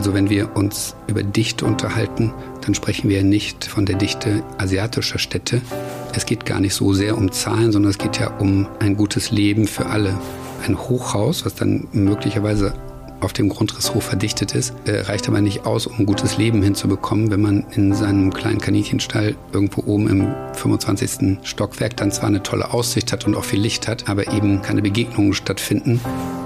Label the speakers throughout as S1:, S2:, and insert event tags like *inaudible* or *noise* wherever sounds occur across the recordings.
S1: Also wenn wir uns über Dichte unterhalten, dann sprechen wir nicht von der Dichte asiatischer Städte. Es geht gar nicht so sehr um Zahlen, sondern es geht ja um ein gutes Leben für alle. Ein Hochhaus, was dann möglicherweise auf dem Grundriss hoch verdichtet ist, äh, reicht aber nicht aus, um ein gutes Leben hinzubekommen, wenn man in seinem kleinen Kaninchenstall irgendwo oben im 25. Stockwerk dann zwar eine tolle Aussicht hat und auch viel Licht hat, aber eben keine Begegnungen stattfinden.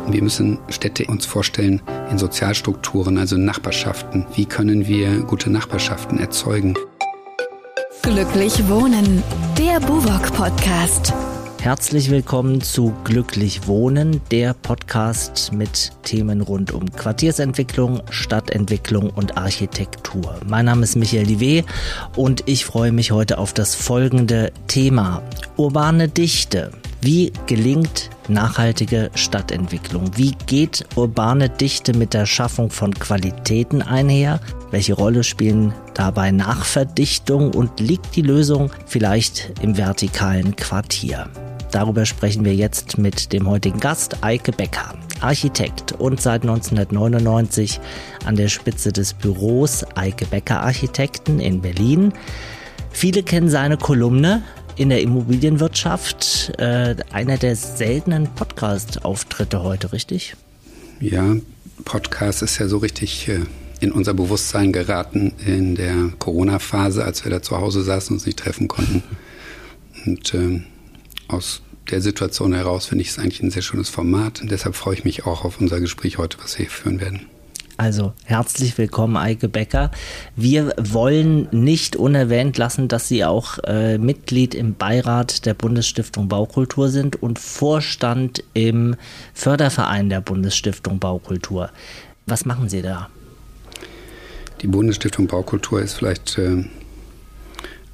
S1: Wir müssen Städte uns vorstellen in Sozialstrukturen, also in Nachbarschaften. Wie können wir gute Nachbarschaften erzeugen?
S2: Glücklich wohnen, der Buwok Podcast.
S3: Herzlich willkommen zu Glücklich Wohnen, der Podcast mit Themen rund um Quartiersentwicklung, Stadtentwicklung und Architektur. Mein Name ist Michael Diwe und ich freue mich heute auf das folgende Thema. Urbane Dichte. Wie gelingt nachhaltige Stadtentwicklung? Wie geht urbane Dichte mit der Schaffung von Qualitäten einher? Welche Rolle spielen dabei Nachverdichtung und liegt die Lösung vielleicht im vertikalen Quartier? Darüber sprechen wir jetzt mit dem heutigen Gast, Eike Becker, Architekt und seit 1999 an der Spitze des Büros Eike Becker Architekten in Berlin. Viele kennen seine Kolumne in der Immobilienwirtschaft. Äh, einer der seltenen Podcast-Auftritte heute, richtig?
S1: Ja, Podcast ist ja so richtig äh, in unser Bewusstsein geraten in der Corona-Phase, als wir da zu Hause saßen und uns nicht treffen konnten. Und äh, aus der Situation heraus finde ich es eigentlich ein sehr schönes Format. Und deshalb freue ich mich auch auf unser Gespräch heute, was wir hier führen werden.
S3: Also herzlich willkommen, Eike Becker. Wir wollen nicht unerwähnt lassen, dass Sie auch äh, Mitglied im Beirat der Bundesstiftung Baukultur sind und Vorstand im Förderverein der Bundesstiftung Baukultur. Was machen Sie da?
S1: Die Bundesstiftung Baukultur ist vielleicht äh,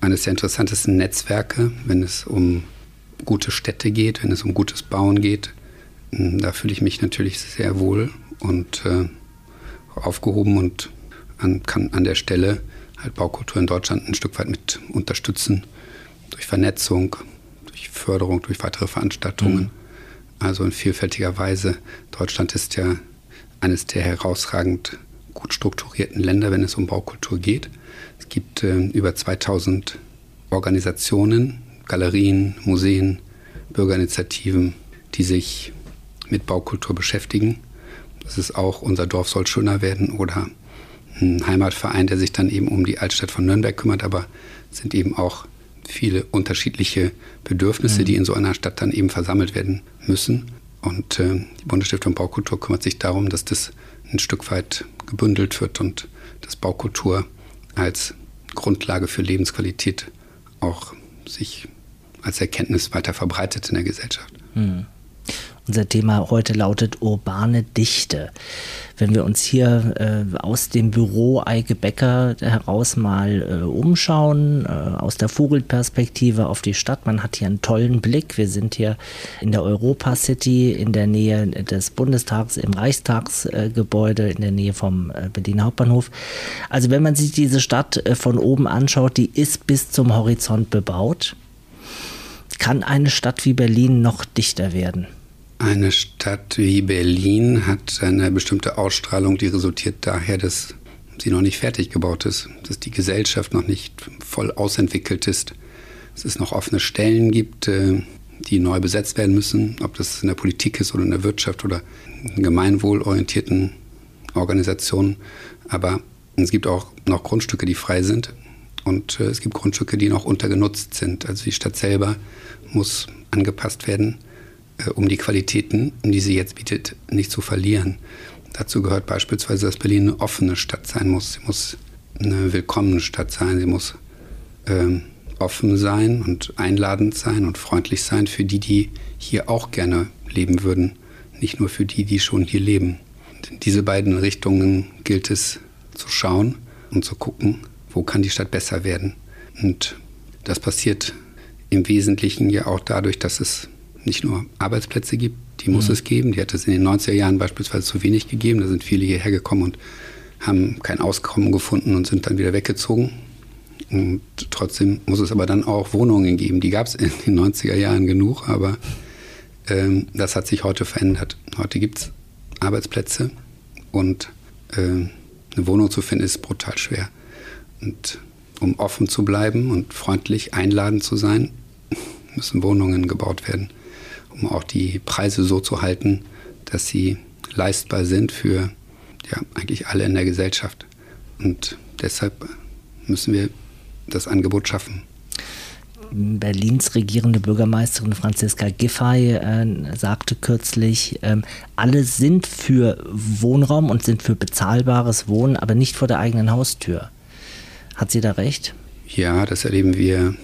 S1: eines der interessantesten Netzwerke, wenn es um gute Städte geht, wenn es um gutes Bauen geht, hm, da fühle ich mich natürlich sehr wohl und äh, aufgehoben und an, kann an der Stelle halt Baukultur in Deutschland ein Stück weit mit unterstützen durch Vernetzung, durch Förderung, durch weitere Veranstaltungen. Mhm. Also in vielfältiger Weise. Deutschland ist ja eines der herausragend gut strukturierten Länder, wenn es um Baukultur geht. Es gibt äh, über 2000 Organisationen, Galerien, Museen, Bürgerinitiativen, die sich mit Baukultur beschäftigen. Das ist auch unser Dorf soll schöner werden oder ein Heimatverein, der sich dann eben um die Altstadt von Nürnberg kümmert, aber es sind eben auch viele unterschiedliche Bedürfnisse, mhm. die in so einer Stadt dann eben versammelt werden müssen. Und äh, die Bundesstiftung Baukultur kümmert sich darum, dass das ein Stück weit gebündelt wird und dass Baukultur als Grundlage für Lebensqualität auch sich als Erkenntnis weiter verbreitet in der Gesellschaft. Hm.
S3: Unser Thema heute lautet urbane Dichte. Wenn wir uns hier äh, aus dem Büro Eike Becker heraus mal äh, umschauen, äh, aus der Vogelperspektive auf die Stadt, man hat hier einen tollen Blick. Wir sind hier in der Europa City, in der Nähe des Bundestags, im Reichstagsgebäude, in der Nähe vom äh, Berliner Hauptbahnhof. Also wenn man sich diese Stadt äh, von oben anschaut, die ist bis zum Horizont bebaut. Kann eine Stadt wie Berlin noch dichter werden?
S1: Eine Stadt wie Berlin hat eine bestimmte Ausstrahlung, die resultiert daher, dass sie noch nicht fertig gebaut ist, dass die Gesellschaft noch nicht voll ausentwickelt ist, dass es noch offene Stellen gibt, äh, die neu besetzt werden müssen, ob das in der Politik ist oder in der Wirtschaft oder in gemeinwohlorientierten Organisationen. Aber es gibt auch noch Grundstücke, die frei sind. Und äh, es gibt Grundstücke, die noch untergenutzt sind. Also die Stadt selber muss angepasst werden, äh, um die Qualitäten, die sie jetzt bietet, nicht zu verlieren. Dazu gehört beispielsweise, dass Berlin eine offene Stadt sein muss. Sie muss eine willkommene Stadt sein. Sie muss ähm, offen sein und einladend sein und freundlich sein für die, die hier auch gerne leben würden. Nicht nur für die, die schon hier leben. In diese beiden Richtungen gilt es zu schauen und zu gucken, wo kann die Stadt besser werden. Und das passiert im Wesentlichen ja auch dadurch, dass es nicht nur Arbeitsplätze gibt, die muss mhm. es geben. Die hat es in den 90er Jahren beispielsweise zu wenig gegeben. Da sind viele hierher gekommen und haben kein Auskommen gefunden und sind dann wieder weggezogen. Und trotzdem muss es aber dann auch Wohnungen geben. Die gab es in den 90er Jahren genug, aber ähm, das hat sich heute verändert. Heute gibt es Arbeitsplätze und äh, eine Wohnung zu finden, ist brutal schwer. Und um offen zu bleiben und freundlich einladend zu sein, *laughs* müssen Wohnungen gebaut werden, um auch die Preise so zu halten, dass sie leistbar sind für ja, eigentlich alle in der Gesellschaft. Und deshalb müssen wir das Angebot schaffen.
S3: Berlins regierende Bürgermeisterin Franziska Giffey äh, sagte kürzlich, äh, alle sind für Wohnraum und sind für bezahlbares Wohnen, aber nicht vor der eigenen Haustür. Hat sie da recht?
S1: Ja, das erleben wir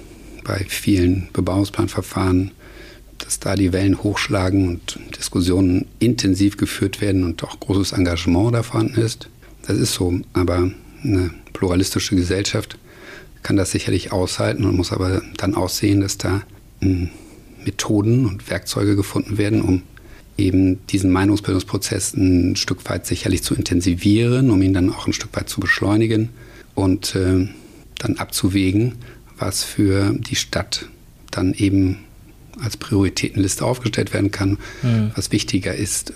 S1: bei vielen Bebauungsplanverfahren, dass da die Wellen hochschlagen und Diskussionen intensiv geführt werden und auch großes Engagement da vorhanden ist. Das ist so, aber eine pluralistische Gesellschaft kann das sicherlich aushalten und muss aber dann auch sehen, dass da hm, Methoden und Werkzeuge gefunden werden, um eben diesen Meinungsbildungsprozess ein Stück weit sicherlich zu intensivieren, um ihn dann auch ein Stück weit zu beschleunigen und äh, dann abzuwägen, was für die Stadt dann eben als Prioritätenliste aufgestellt werden kann, mhm. was wichtiger ist.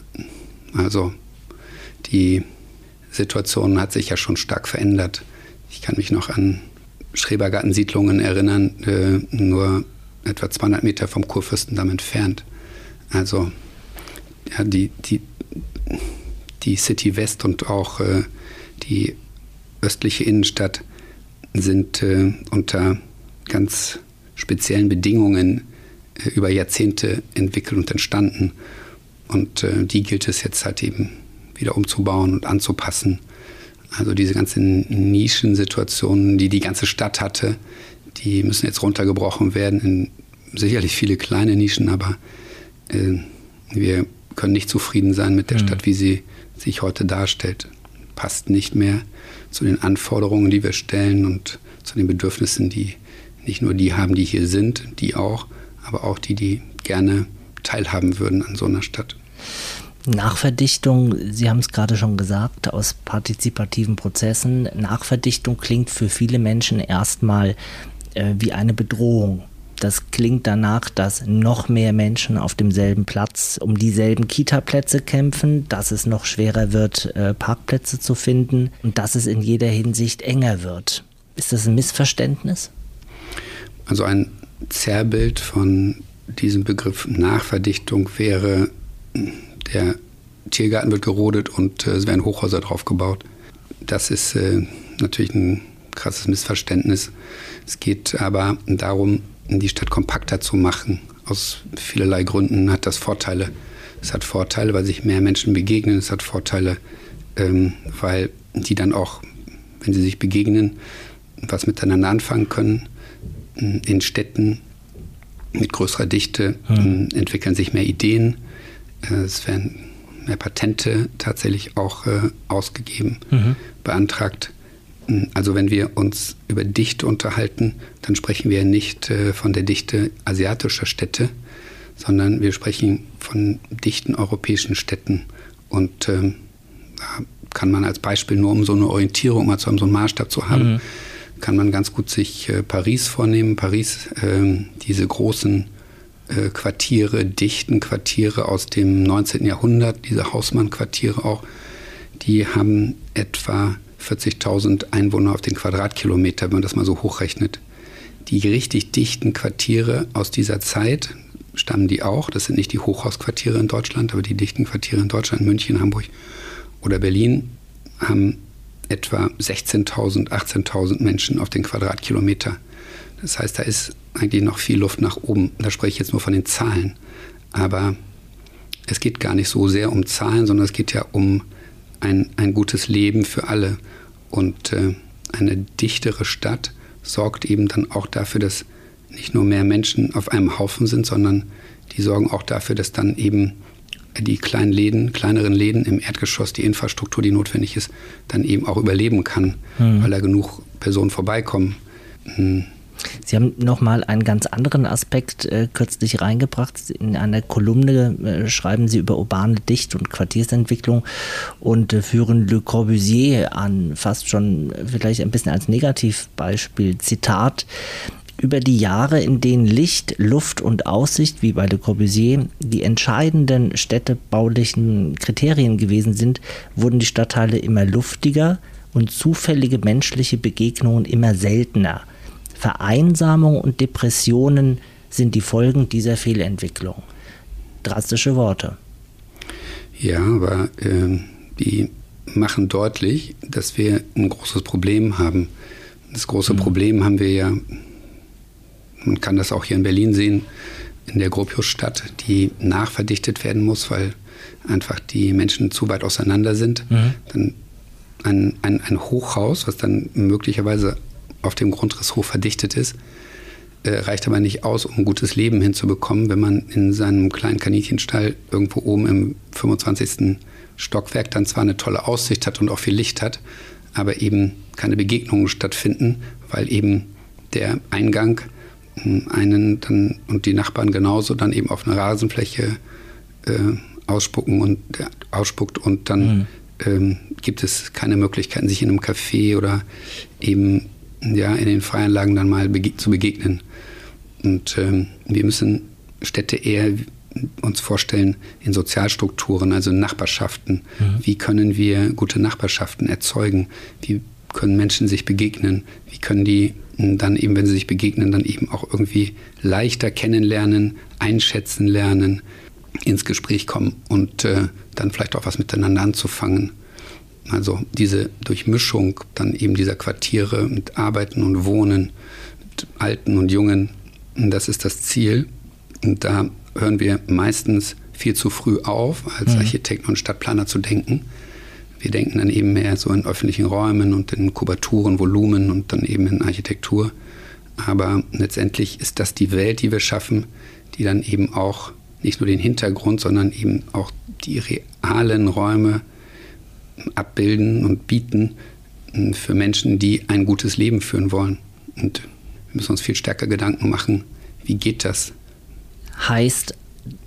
S1: Also die Situation hat sich ja schon stark verändert. Ich kann mich noch an Schrebergartensiedlungen erinnern, äh, nur etwa 200 Meter vom Kurfürstendamm entfernt. Also ja, die, die, die City West und auch äh, die östliche Innenstadt sind äh, unter ganz speziellen Bedingungen äh, über Jahrzehnte entwickelt und entstanden. Und äh, die gilt es jetzt halt eben wieder umzubauen und anzupassen also diese ganzen Nischensituationen, die die ganze Stadt hatte, die müssen jetzt runtergebrochen werden in sicherlich viele kleine Nischen, aber äh, wir können nicht zufrieden sein mit der mhm. Stadt, wie sie sich heute darstellt. Passt nicht mehr zu den Anforderungen, die wir stellen und zu den Bedürfnissen, die nicht nur die haben, die hier sind, die auch, aber auch die, die gerne teilhaben würden an so einer Stadt.
S3: Nachverdichtung, Sie haben es gerade schon gesagt, aus partizipativen Prozessen. Nachverdichtung klingt für viele Menschen erstmal äh, wie eine Bedrohung. Das klingt danach, dass noch mehr Menschen auf demselben Platz um dieselben Kita-Plätze kämpfen, dass es noch schwerer wird, äh, Parkplätze zu finden und dass es in jeder Hinsicht enger wird. Ist das ein Missverständnis?
S1: Also ein Zerrbild von diesem Begriff Nachverdichtung wäre der Tiergarten wird gerodet und äh, es werden Hochhäuser drauf gebaut. Das ist äh, natürlich ein krasses Missverständnis. Es geht aber darum, die Stadt kompakter zu machen. Aus vielerlei Gründen hat das Vorteile. Es hat Vorteile, weil sich mehr Menschen begegnen. Es hat Vorteile, ähm, weil die dann auch, wenn sie sich begegnen, was miteinander anfangen können. In Städten mit größerer Dichte hm. entwickeln sich mehr Ideen äh, es werden mehr Patente tatsächlich auch äh, ausgegeben, mhm. beantragt. Also wenn wir uns über Dichte unterhalten, dann sprechen wir nicht äh, von der Dichte asiatischer Städte, sondern wir sprechen von dichten europäischen Städten. Und ähm, da kann man als Beispiel nur um so eine Orientierung, mal so einen Maßstab zu haben, mhm. kann man ganz gut sich äh, Paris vornehmen. Paris, ähm, diese großen äh, Quartiere, dichten Quartiere aus dem 19. Jahrhundert, diese Hausmann-Quartiere auch, die haben etwa 40.000 Einwohner auf den Quadratkilometer, wenn man das mal so hochrechnet. Die richtig dichten Quartiere aus dieser Zeit stammen die auch. Das sind nicht die Hochhausquartiere in Deutschland, aber die dichten Quartiere in Deutschland, München, Hamburg oder Berlin haben etwa 16.000, 18.000 Menschen auf den Quadratkilometer. Das heißt, da ist eigentlich noch viel Luft nach oben. Da spreche ich jetzt nur von den Zahlen. Aber es geht gar nicht so sehr um Zahlen, sondern es geht ja um ein, ein gutes Leben für alle. Und äh, eine dichtere Stadt sorgt eben dann auch dafür, dass nicht nur mehr Menschen auf einem Haufen sind, sondern die sorgen auch dafür, dass dann eben die kleinen Läden, kleineren Läden im Erdgeschoss, die Infrastruktur, die notwendig ist, dann eben auch überleben kann, mhm. weil da genug Personen vorbeikommen. Hm.
S3: Sie haben nochmal einen ganz anderen Aspekt äh, kürzlich reingebracht. In einer Kolumne äh, schreiben Sie über urbane Dicht- und Quartiersentwicklung und äh, führen Le Corbusier an, fast schon vielleicht ein bisschen als Negativbeispiel. Zitat. Über die Jahre, in denen Licht, Luft und Aussicht, wie bei Le Corbusier, die entscheidenden städtebaulichen Kriterien gewesen sind, wurden die Stadtteile immer luftiger und zufällige menschliche Begegnungen immer seltener. Vereinsamung und Depressionen sind die Folgen dieser Fehlentwicklung. Drastische Worte.
S1: Ja, aber äh, die machen deutlich, dass wir ein großes Problem haben. Das große mhm. Problem haben wir ja, man kann das auch hier in Berlin sehen, in der Gropiusstadt, die nachverdichtet werden muss, weil einfach die Menschen zu weit auseinander sind. Mhm. Dann ein, ein, ein Hochhaus, was dann möglicherweise auf dem Grundriss hoch verdichtet ist, äh, reicht aber nicht aus, um ein gutes Leben hinzubekommen, wenn man in seinem kleinen Kaninchenstall irgendwo oben im 25. Stockwerk dann zwar eine tolle Aussicht hat und auch viel Licht hat, aber eben keine Begegnungen stattfinden, weil eben der Eingang hm, einen dann und die Nachbarn genauso dann eben auf einer Rasenfläche äh, ausspucken und äh, ausspuckt und dann mhm. ähm, gibt es keine Möglichkeiten, sich in einem Café oder eben ja in den Freianlagen dann mal bege zu begegnen. Und ähm, wir müssen Städte eher uns vorstellen in Sozialstrukturen, also in Nachbarschaften. Mhm. Wie können wir gute Nachbarschaften erzeugen? Wie können Menschen sich begegnen? Wie können die dann eben, wenn sie sich begegnen, dann eben auch irgendwie leichter kennenlernen, einschätzen lernen, ins Gespräch kommen und äh, dann vielleicht auch was miteinander anzufangen? Also diese Durchmischung dann eben dieser Quartiere mit Arbeiten und Wohnen, mit Alten und Jungen, das ist das Ziel. Und da hören wir meistens viel zu früh auf, als mhm. Architekten und Stadtplaner zu denken. Wir denken dann eben mehr so in öffentlichen Räumen und in Kubaturen, Volumen und dann eben in Architektur. Aber letztendlich ist das die Welt, die wir schaffen, die dann eben auch nicht nur den Hintergrund, sondern eben auch die realen Räume abbilden und bieten hm, für Menschen, die ein gutes Leben führen wollen. Und wir müssen uns viel stärker Gedanken machen, wie geht das?
S3: Heißt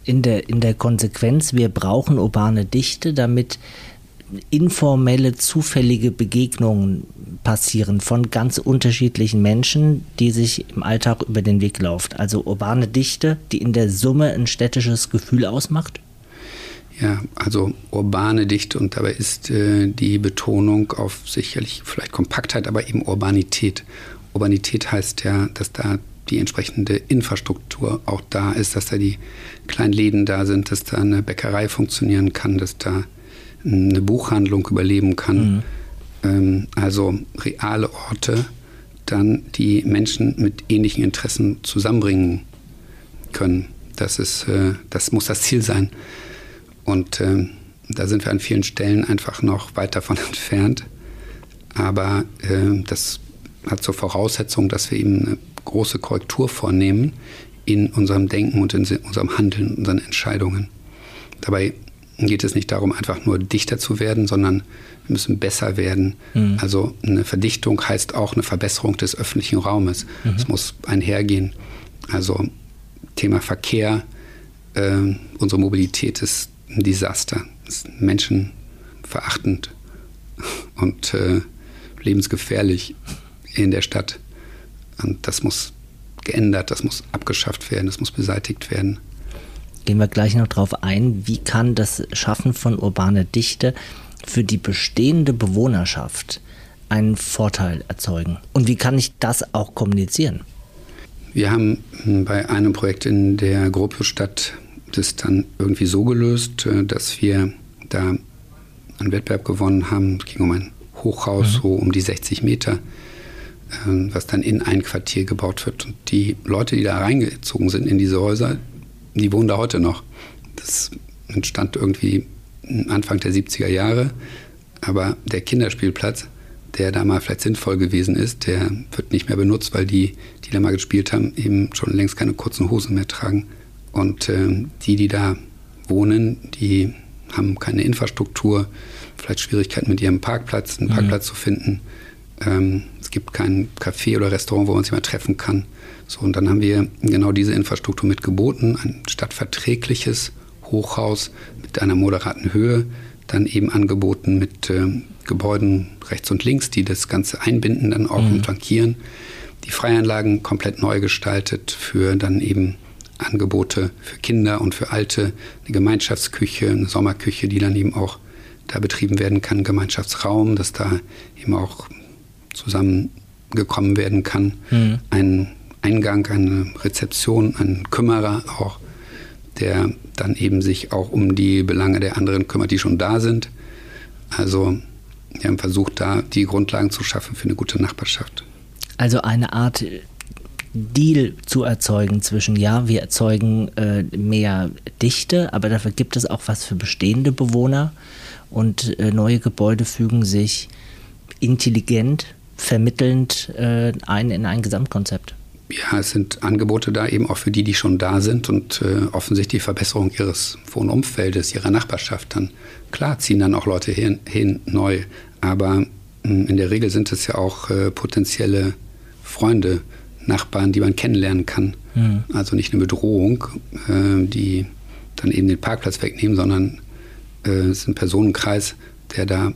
S3: in der, in der Konsequenz, wir brauchen urbane Dichte, damit informelle, zufällige Begegnungen passieren von ganz unterschiedlichen Menschen, die sich im Alltag über den Weg laufen. Also urbane Dichte, die in der Summe ein städtisches Gefühl ausmacht?
S1: Ja, also urbane Dichte und dabei ist äh, die Betonung auf sicherlich vielleicht Kompaktheit, aber eben Urbanität. Urbanität heißt ja, dass da die entsprechende Infrastruktur auch da ist, dass da die kleinen Läden da sind, dass da eine Bäckerei funktionieren kann, dass da eine Buchhandlung überleben kann. Mhm. Ähm, also reale Orte, dann die Menschen mit ähnlichen Interessen zusammenbringen können. Das, ist, äh, das muss das Ziel sein. Und äh, da sind wir an vielen Stellen einfach noch weit davon *laughs* entfernt. Aber äh, das hat zur Voraussetzung, dass wir eben eine große Korrektur vornehmen in unserem Denken und in unserem Handeln, unseren Entscheidungen. Dabei geht es nicht darum, einfach nur dichter zu werden, sondern wir müssen besser werden. Mhm. Also eine Verdichtung heißt auch eine Verbesserung des öffentlichen Raumes. Es mhm. muss einhergehen. Also Thema Verkehr, äh, unsere Mobilität ist ein Desaster, ist menschenverachtend und äh, lebensgefährlich in der Stadt. Und das muss geändert, das muss abgeschafft werden, das muss beseitigt werden.
S3: Gehen wir gleich noch darauf ein, wie kann das Schaffen von urbaner Dichte für die bestehende Bewohnerschaft einen Vorteil erzeugen? Und wie kann ich das auch kommunizieren?
S1: Wir haben bei einem Projekt in der Gropiusstadt das dann irgendwie so gelöst, äh, dass wir da einen Wettbewerb gewonnen haben. Es ging um ein Hochhaus, mhm. so um die 60 Meter ähm, was dann in ein Quartier gebaut wird. Und die Leute, die da reingezogen sind in diese Häuser, die wohnen da heute noch. Das entstand irgendwie Anfang der 70er Jahre. Aber der Kinderspielplatz, der da mal vielleicht sinnvoll gewesen ist, der wird nicht mehr benutzt, weil die, die da mal gespielt haben, eben schon längst keine kurzen Hosen mehr tragen. Und äh, die, die da wohnen, die haben keine Infrastruktur, vielleicht Schwierigkeiten mit ihrem Parkplatz, einen mhm. Parkplatz zu finden. Ähm, es gibt kein Café oder Restaurant, wo man sich mal treffen kann. So, und dann haben wir genau diese Infrastruktur mitgeboten, ein stadtverträgliches Hochhaus mit einer moderaten Höhe, dann eben angeboten mit äh, Gebäuden rechts und links, die das Ganze einbinden, dann auch mhm. und flankieren. Die Freianlagen komplett neu gestaltet für dann eben Angebote für Kinder und für Alte, eine Gemeinschaftsküche, eine Sommerküche, die dann eben auch da betrieben werden kann, Gemeinschaftsraum, dass da eben auch zusammengekommen werden kann. Mhm. Ein Eingang, eine Rezeption, ein Kümmerer auch, der dann eben sich auch um die Belange der anderen kümmert, die schon da sind. Also wir haben versucht, da die Grundlagen zu schaffen für eine gute Nachbarschaft.
S3: Also eine Art Deal zu erzeugen zwischen, ja, wir erzeugen äh, mehr Dichte, aber dafür gibt es auch was für bestehende Bewohner und äh, neue Gebäude fügen sich intelligent, vermittelnd äh, ein in ein Gesamtkonzept.
S1: Ja, es sind Angebote da eben auch für die, die schon da sind und äh, offensichtlich die Verbesserung ihres Wohnumfeldes, ihrer Nachbarschaft dann. Klar ziehen dann auch Leute hin, hin neu, aber mh, in der Regel sind es ja auch äh, potenzielle Freunde, Nachbarn, die man kennenlernen kann. Mhm. Also nicht eine Bedrohung, äh, die dann eben den Parkplatz wegnehmen, sondern äh, es ist ein Personenkreis, der da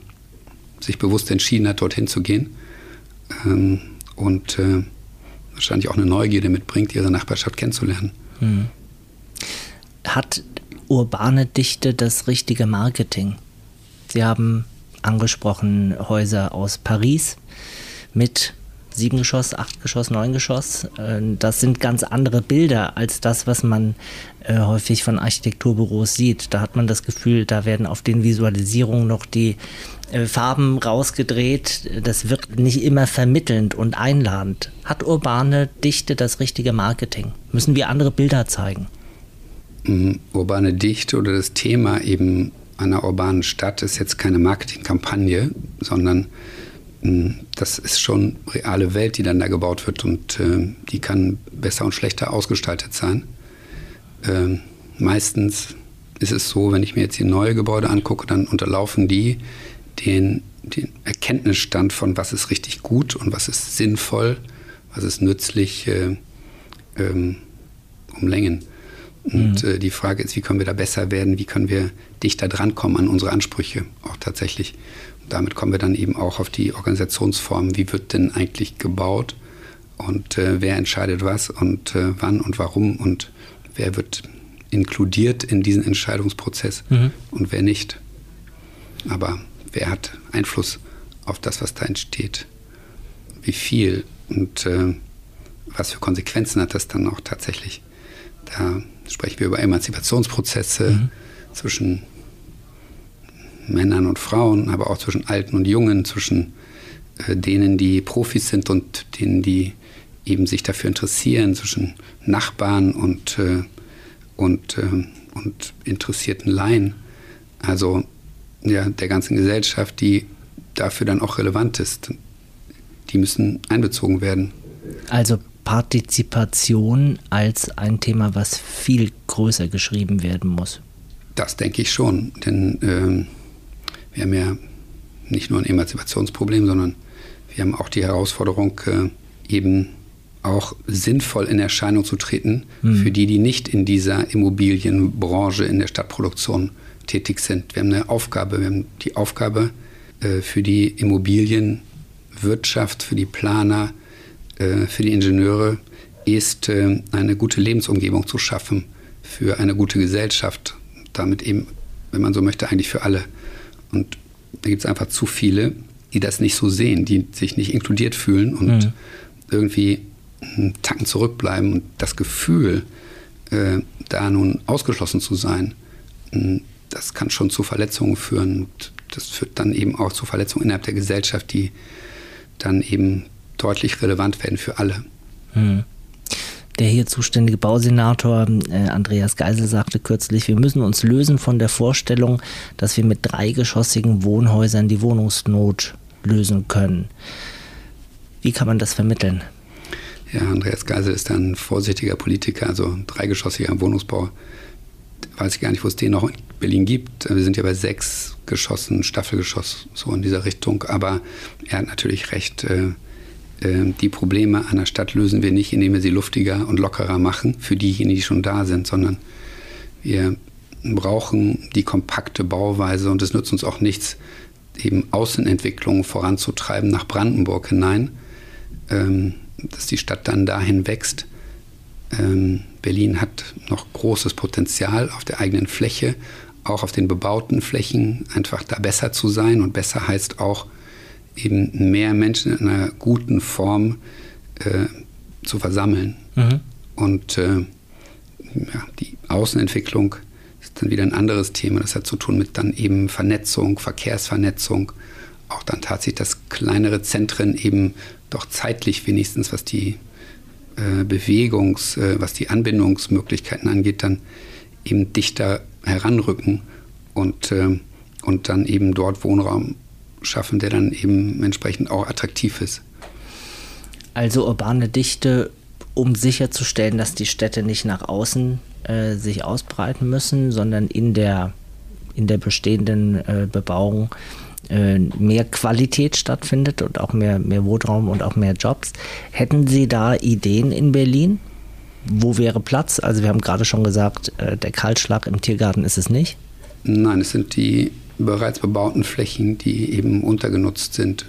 S1: sich bewusst entschieden hat, dorthin zu gehen ähm, und äh, wahrscheinlich auch eine Neugierde mitbringt, ihre Nachbarschaft kennenzulernen. Mhm.
S3: Hat urbane Dichte das richtige Marketing? Sie haben angesprochen Häuser aus Paris mit sieben Geschoss, acht Geschoss, neun Geschoss. Äh, das sind ganz andere Bilder als das, was man äh, häufig von Architekturbüros sieht. Da hat man das Gefühl, da werden auf den Visualisierungen noch die äh, Farben rausgedreht. Das wirkt nicht immer vermittelnd und einladend. Hat urbane Dichte das richtige Marketing? Müssen wir andere Bilder zeigen?
S1: Mm, urbane Dichte oder das Thema eben einer urbanen Stadt ist jetzt keine Marketingkampagne, sondern das ist schon reale Welt, die dann da gebaut wird und äh, die kann besser und schlechter ausgestaltet sein. Ähm, meistens ist es so, wenn ich mir jetzt die neue Gebäude angucke, dann unterlaufen die den, den Erkenntnisstand von, was ist richtig gut und was ist sinnvoll, was ist nützlich, äh, ähm, um Längen. Und mhm. äh, die Frage ist, wie können wir da besser werden, wie können wir dichter drankommen an unsere Ansprüche auch tatsächlich damit kommen wir dann eben auch auf die Organisationsform. Wie wird denn eigentlich gebaut und äh, wer entscheidet was und äh, wann und warum und wer wird inkludiert in diesen Entscheidungsprozess mhm. und wer nicht. Aber wer hat Einfluss auf das, was da entsteht? Wie viel und äh, was für Konsequenzen hat das dann auch tatsächlich? Da sprechen wir über Emanzipationsprozesse mhm. zwischen Männern und Frauen, aber auch zwischen Alten und Jungen, zwischen äh, denen, die Profis sind und denen, die eben sich dafür interessieren, zwischen Nachbarn und, äh, und, äh, und interessierten Laien. Also ja, der ganzen Gesellschaft, die dafür dann auch relevant ist. Die müssen einbezogen werden.
S3: Also Partizipation als ein Thema, was viel größer geschrieben werden muss.
S1: Das denke ich schon, denn ähm, wir haben ja nicht nur ein Emanzipationsproblem, sondern wir haben auch die Herausforderung, äh, eben auch sinnvoll in Erscheinung zu treten mhm. für die, die nicht in dieser Immobilienbranche in der Stadtproduktion tätig sind. Wir haben eine Aufgabe, wir haben die Aufgabe äh, für die Immobilienwirtschaft, für die Planer, äh, für die Ingenieure, ist eine gute Lebensumgebung zu schaffen für eine gute Gesellschaft, damit eben, wenn man so möchte, eigentlich für alle. Und da gibt es einfach zu viele, die das nicht so sehen, die sich nicht inkludiert fühlen und mhm. irgendwie einen Tacken zurückbleiben und das Gefühl, äh, da nun ausgeschlossen zu sein, hm, das kann schon zu Verletzungen führen. Und das führt dann eben auch zu Verletzungen innerhalb der Gesellschaft, die dann eben deutlich relevant werden für alle. Mhm.
S3: Der hier zuständige Bausenator äh, Andreas Geisel sagte kürzlich, wir müssen uns lösen von der Vorstellung, dass wir mit dreigeschossigen Wohnhäusern die Wohnungsnot lösen können. Wie kann man das vermitteln?
S1: Ja, Andreas Geisel ist ein vorsichtiger Politiker, also dreigeschossiger Wohnungsbau. Weiß ich gar nicht, wo es den noch in Berlin gibt. Wir sind ja bei sechs Geschossen, Staffelgeschoss, so in dieser Richtung. Aber er hat natürlich recht. Äh, die Probleme einer Stadt lösen wir nicht, indem wir sie luftiger und lockerer machen für diejenigen, die schon da sind, sondern wir brauchen die kompakte Bauweise und es nützt uns auch nichts, eben Außenentwicklungen voranzutreiben nach Brandenburg hinein, ähm, dass die Stadt dann dahin wächst. Ähm, Berlin hat noch großes Potenzial auf der eigenen Fläche, auch auf den bebauten Flächen einfach da besser zu sein. Und besser heißt auch eben mehr Menschen in einer guten Form äh, zu versammeln. Mhm. Und äh, ja, die Außenentwicklung ist dann wieder ein anderes Thema. Das hat zu tun mit dann eben Vernetzung, Verkehrsvernetzung, auch dann tatsächlich, dass kleinere Zentren eben doch zeitlich wenigstens, was die äh, Bewegungs-, äh, was die Anbindungsmöglichkeiten angeht, dann eben dichter heranrücken und, äh, und dann eben dort Wohnraum schaffen, der dann eben entsprechend auch attraktiv ist.
S3: Also urbane Dichte, um sicherzustellen, dass die Städte nicht nach außen äh, sich ausbreiten müssen, sondern in der, in der bestehenden äh, Bebauung äh, mehr Qualität stattfindet und auch mehr, mehr Wohnraum und auch mehr Jobs. Hätten Sie da Ideen in Berlin? Wo wäre Platz? Also wir haben gerade schon gesagt, äh, der Kaltschlag im Tiergarten ist es nicht.
S1: Nein, es sind die bereits bebauten Flächen, die eben untergenutzt sind.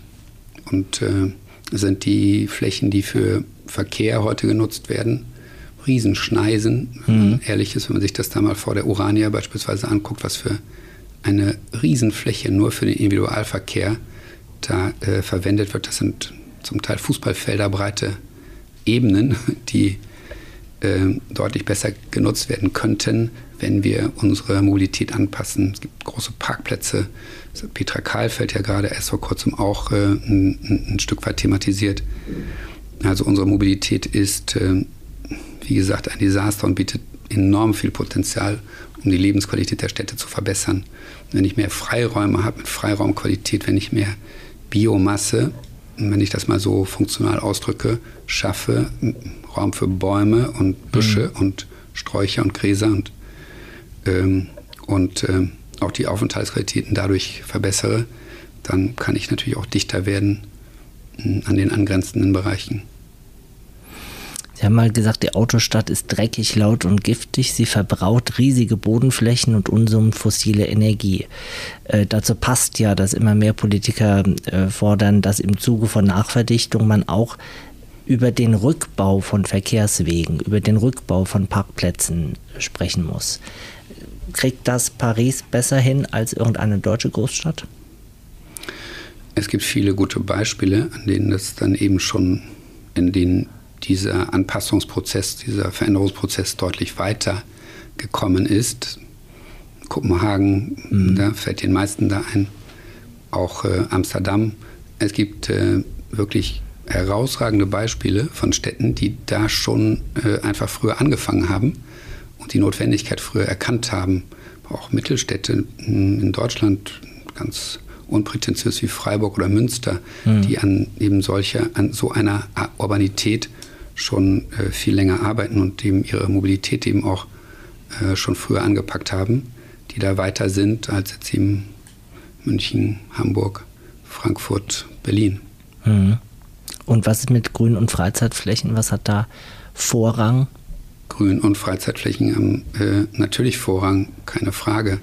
S1: Und äh, sind die Flächen, die für Verkehr heute genutzt werden. Riesenschneisen. Mhm. Ehrlich ist, wenn man sich das da mal vor der Urania beispielsweise anguckt, was für eine Riesenfläche nur für den Individualverkehr da äh, verwendet wird. Das sind zum Teil Fußballfelderbreite Ebenen, *laughs* die äh, deutlich besser genutzt werden könnten, wenn wir unsere Mobilität anpassen. Es gibt große Parkplätze. Petra Kahl fällt ja gerade erst vor kurzem auch äh, ein, ein, Stück weit thematisiert. Also unsere Mobilität ist, äh, wie gesagt, ein Desaster und bietet enorm viel Potenzial, um die Lebensqualität der Städte zu verbessern. Wenn ich mehr Freiräume habe mit Freiraumqualität, wenn ich mehr Biomasse, wenn ich das mal so funktional ausdrücke, schaffe, Raum für Bäume und Büsche mhm. und Sträucher und Gräser und, und ähm, auch die Aufenthaltsqualitäten dadurch verbessere, dann kann ich natürlich auch dichter werden hm, an den angrenzenden Bereichen.
S3: Sie haben mal gesagt, die Autostadt ist dreckig, laut und giftig. Sie verbraucht riesige Bodenflächen und Unsummen fossile Energie. Äh, dazu passt ja, dass immer mehr Politiker äh, fordern, dass im Zuge von Nachverdichtung man auch über den Rückbau von Verkehrswegen, über den Rückbau von Parkplätzen sprechen muss. Kriegt das Paris besser hin als irgendeine deutsche Großstadt?
S1: Es gibt viele gute Beispiele, an denen das dann eben schon in den dieser Anpassungsprozess, dieser Veränderungsprozess deutlich weiter gekommen ist. Kopenhagen, mhm. da fällt den meisten da ein, auch äh, Amsterdam. Es gibt äh, wirklich herausragende Beispiele von Städten, die da schon äh, einfach früher angefangen haben und die Notwendigkeit früher erkannt haben. Auch Mittelstädte in Deutschland, ganz unprätentiös wie Freiburg oder Münster, mhm. die an eben solcher, an so einer Urbanität schon äh, viel länger arbeiten und eben ihre Mobilität eben auch äh, schon früher angepackt haben, die da weiter sind als jetzt eben München, Hamburg, Frankfurt, Berlin.
S3: Mhm. Und was ist mit Grün- und Freizeitflächen? Was hat da Vorrang?
S1: Grün- und Freizeitflächen haben äh, natürlich Vorrang, keine Frage.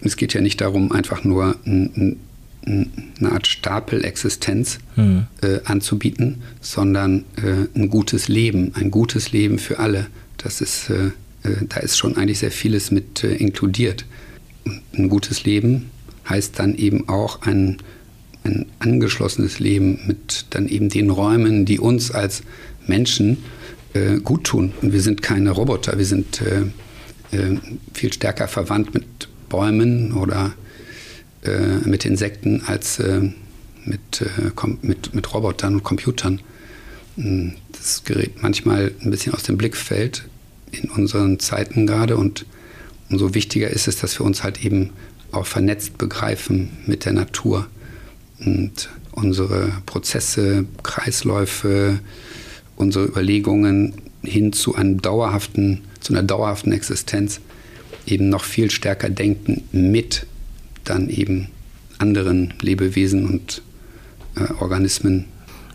S1: Es geht ja nicht darum, einfach nur ein, ein eine Art Stapelexistenz hm. äh, anzubieten, sondern äh, ein gutes Leben, ein gutes Leben für alle. Das ist, äh, äh da ist schon eigentlich sehr vieles mit äh, inkludiert. Ein gutes Leben heißt dann eben auch ein, ein angeschlossenes Leben mit dann eben den Räumen, die uns als Menschen äh, gut tun. Und wir sind keine Roboter, wir sind viel stärker verwandt mit Bäumen oder äh, mit Insekten als äh, mit, äh, mit, mit Robotern und Computern. Hm, das gerät manchmal ein bisschen aus dem Blickfeld in unseren Zeiten gerade und umso wichtiger ist es, dass wir uns halt eben auch vernetzt begreifen mit der Natur und unsere Prozesse, Kreisläufe, unsere Überlegungen hin zu einem dauerhaften, zu einer dauerhaften Existenz eben noch viel stärker denken mit dann eben anderen Lebewesen und äh, Organismen.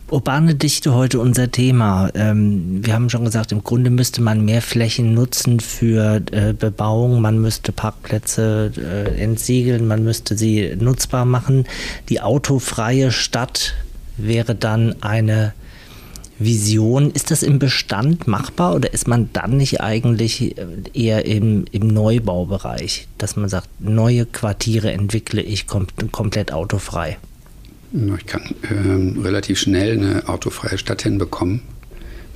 S3: Urbane Dichte heute unser Thema. Ähm, wir haben schon gesagt, im Grunde müsste man mehr Flächen nutzen für äh, Bebauung, man müsste Parkplätze äh, entsiegeln, man müsste sie nutzbar machen. Die autofreie Stadt wäre dann eine Vision. Ist das im Bestand machbar oder ist man dann nicht eigentlich äh, eher im, im Neubaubereich, dass man sagt, neue Quartiere entwickle ich kom komplett autofrei?
S1: Ich kann ähm, relativ schnell eine autofreie Stadt hinbekommen.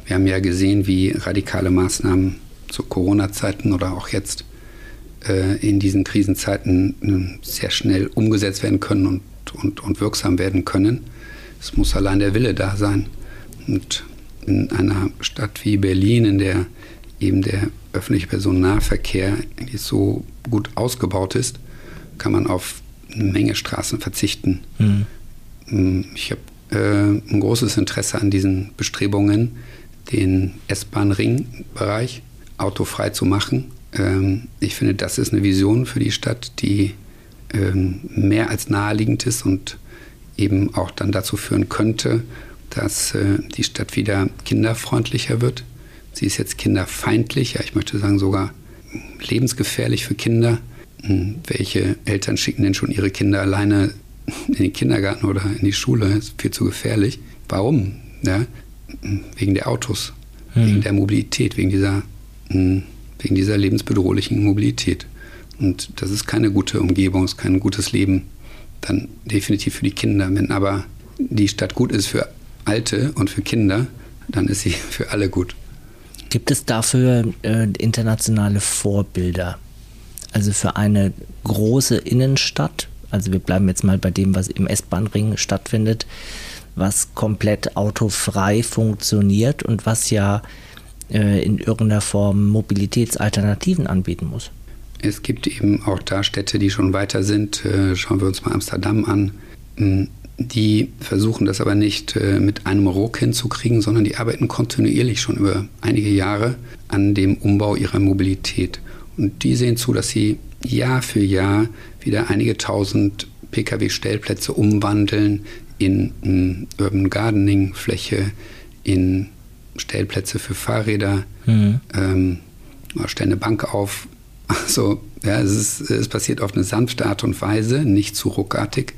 S1: Wir haben ja gesehen, wie radikale Maßnahmen zu Corona-Zeiten oder auch jetzt äh, in diesen Krisenzeiten äh, sehr schnell umgesetzt werden können und, und, und wirksam werden können. Es muss allein der Wille da sein. Und in einer Stadt wie Berlin, in der eben der öffentliche Personennahverkehr so gut ausgebaut ist, kann man auf eine Menge Straßen verzichten. Mhm. Ich habe äh, ein großes Interesse an diesen Bestrebungen, den S-Bahn-Ring-Bereich autofrei zu machen. Ähm, ich finde, das ist eine Vision für die Stadt, die ähm, mehr als naheliegend ist und eben auch dann dazu führen könnte, dass äh, die Stadt wieder kinderfreundlicher wird. Sie ist jetzt kinderfeindlicher, ich möchte sagen sogar lebensgefährlich für Kinder. Hm, welche Eltern schicken denn schon ihre Kinder alleine in den Kindergarten oder in die Schule? Das ist viel zu gefährlich. Warum? Ja? Wegen der Autos, hm. wegen der Mobilität, wegen dieser, hm, wegen dieser lebensbedrohlichen Mobilität. Und das ist keine gute Umgebung, ist kein gutes Leben. Dann definitiv für die Kinder. Wenn aber die Stadt gut ist für Alte und für Kinder, dann ist sie *laughs* für alle gut.
S3: Gibt es dafür äh, internationale Vorbilder? Also für eine große Innenstadt, also wir bleiben jetzt mal bei dem, was im S-Bahn-Ring stattfindet, was komplett autofrei funktioniert und was ja äh, in irgendeiner Form Mobilitätsalternativen anbieten muss.
S1: Es gibt eben auch da Städte, die schon weiter sind. Äh, schauen wir uns mal Amsterdam an. Hm, die versuchen das aber nicht äh, mit einem Ruck hinzukriegen, sondern die arbeiten kontinuierlich schon über einige Jahre an dem Umbau ihrer Mobilität. Und die sehen zu, dass sie Jahr für Jahr wieder einige tausend Pkw-Stellplätze umwandeln in um, Urban Gardening Fläche, in Stellplätze für Fahrräder, mhm. ähm, stellen eine Bank auf. *laughs* Also, ja, es, ist, es passiert auf eine sanfte Art und Weise, nicht zu ruckartig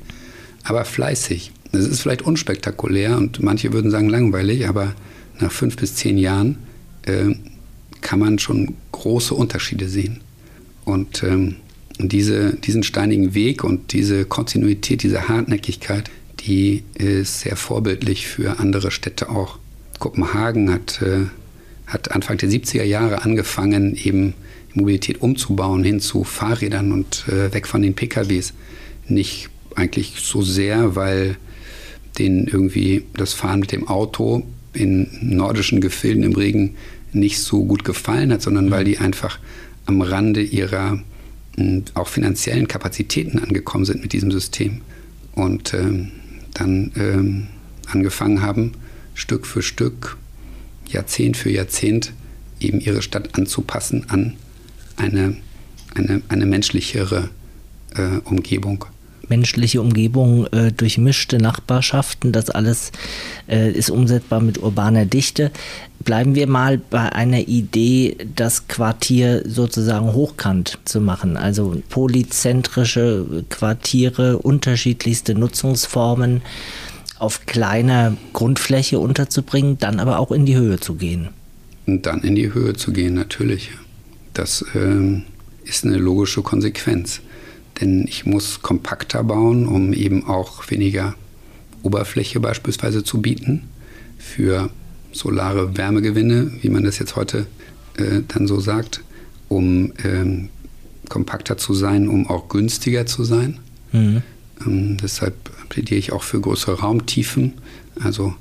S1: aber fleißig. Es ist vielleicht unspektakulär und manche würden sagen langweilig, aber nach fünf bis zehn Jahren äh, kann man schon große Unterschiede sehen. Und ähm, diese, diesen steinigen Weg und diese Kontinuität, diese Hartnäckigkeit, die ist sehr vorbildlich für andere Städte auch. Kopenhagen hat, äh, hat Anfang der 70er Jahre angefangen, eben Mobilität umzubauen hin zu Fahrrädern und äh, weg von den PKWs. Nicht eigentlich so sehr, weil denen irgendwie das Fahren mit dem Auto in nordischen Gefilden im Regen nicht so gut gefallen hat, sondern weil die einfach am Rande ihrer auch finanziellen Kapazitäten angekommen sind mit diesem System und ähm, dann ähm, angefangen haben, Stück für Stück, Jahrzehnt für Jahrzehnt eben ihre Stadt anzupassen an eine, eine, eine menschlichere äh, Umgebung
S3: menschliche Umgebung, äh, durchmischte Nachbarschaften, das alles äh, ist umsetzbar mit urbaner Dichte. Bleiben wir mal bei einer Idee, das Quartier sozusagen hochkant zu machen, also polyzentrische Quartiere, unterschiedlichste Nutzungsformen auf kleiner Grundfläche unterzubringen, dann aber auch in die Höhe zu gehen.
S1: Und dann in die Höhe zu gehen, natürlich. Das ähm, ist eine logische Konsequenz. Denn ich muss kompakter bauen, um eben auch weniger Oberfläche beispielsweise zu bieten für solare Wärmegewinne, wie man das jetzt heute äh, dann so sagt, um ähm, kompakter zu sein, um auch günstiger zu sein. Mhm. Ähm, deshalb plädiere ich auch für größere Raumtiefen, also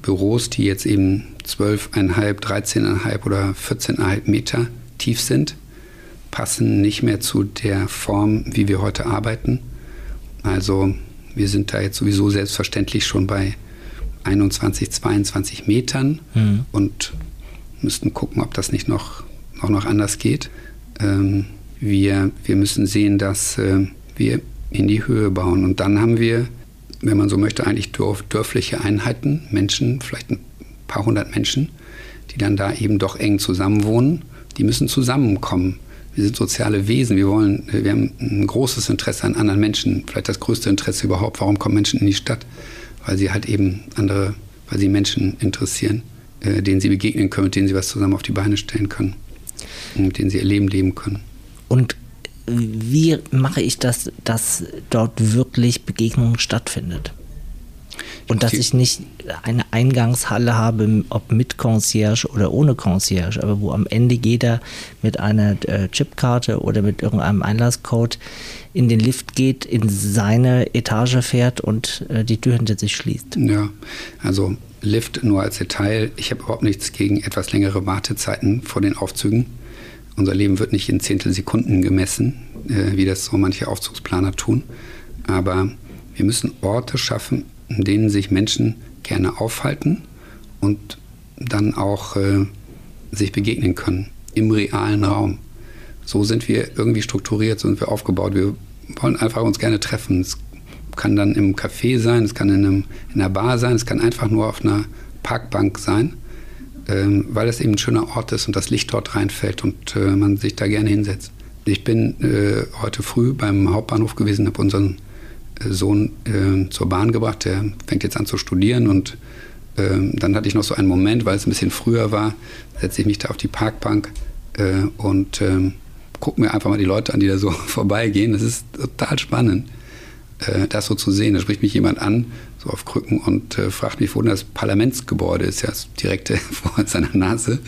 S1: Büros, die jetzt eben 12,5, 13,5 oder 14,5 Meter tief sind, passen nicht mehr zu der Form, wie wir heute arbeiten. Also wir sind da jetzt sowieso selbstverständlich schon bei 21, 22 Metern mhm. und müssten gucken, ob das nicht noch, auch noch anders geht. Ähm, wir, wir müssen sehen, dass äh, wir in die Höhe bauen. Und dann haben wir, wenn man so möchte, eigentlich dörf, dörfliche Einheiten, Menschen, vielleicht ein paar hundert Menschen, die dann da eben doch eng zusammenwohnen. Die müssen zusammenkommen wir sind soziale Wesen, wir wollen, wir haben ein großes Interesse an anderen Menschen, vielleicht das größte Interesse überhaupt. Warum kommen Menschen in die Stadt? Weil sie halt eben andere weil sie Menschen interessieren, äh, denen sie begegnen können, mit denen sie was zusammen auf die Beine stellen können, mit denen sie ihr Leben leben können.
S3: Und wie mache ich das, dass dort wirklich Begegnung stattfindet? Und dass ich nicht eine Eingangshalle habe, ob mit Concierge oder ohne Concierge, aber wo am Ende jeder mit einer äh, Chipkarte oder mit irgendeinem Einlasscode in den Lift geht, in seine Etage fährt und äh, die Tür hinter sich schließt.
S1: Ja, also Lift nur als Detail. Ich habe überhaupt nichts gegen etwas längere Wartezeiten vor den Aufzügen. Unser Leben wird nicht in Zehntelsekunden gemessen, äh, wie das so manche Aufzugsplaner tun. Aber wir müssen Orte schaffen, in denen sich Menschen gerne aufhalten und dann auch äh, sich begegnen können im realen Raum. So sind wir irgendwie strukturiert, so sind wir aufgebaut. Wir wollen einfach uns gerne treffen. Es kann dann im Café sein, es kann in, einem, in einer Bar sein, es kann einfach nur auf einer Parkbank sein, ähm, weil es eben ein schöner Ort ist und das Licht dort reinfällt und äh, man sich da gerne hinsetzt. Ich bin äh, heute früh beim Hauptbahnhof gewesen, habe unseren Sohn äh, zur Bahn gebracht. Der fängt jetzt an zu studieren und äh, dann hatte ich noch so einen Moment, weil es ein bisschen früher war, setze ich mich da auf die Parkbank äh, und ähm, gucke mir einfach mal die Leute an, die da so *laughs* vorbeigehen. Das ist total spannend, äh, das so zu sehen. Da spricht mich jemand an, so auf Krücken und äh, fragt mich, wo denn das Parlamentsgebäude ist, ja direkt *laughs* vor seiner Nase.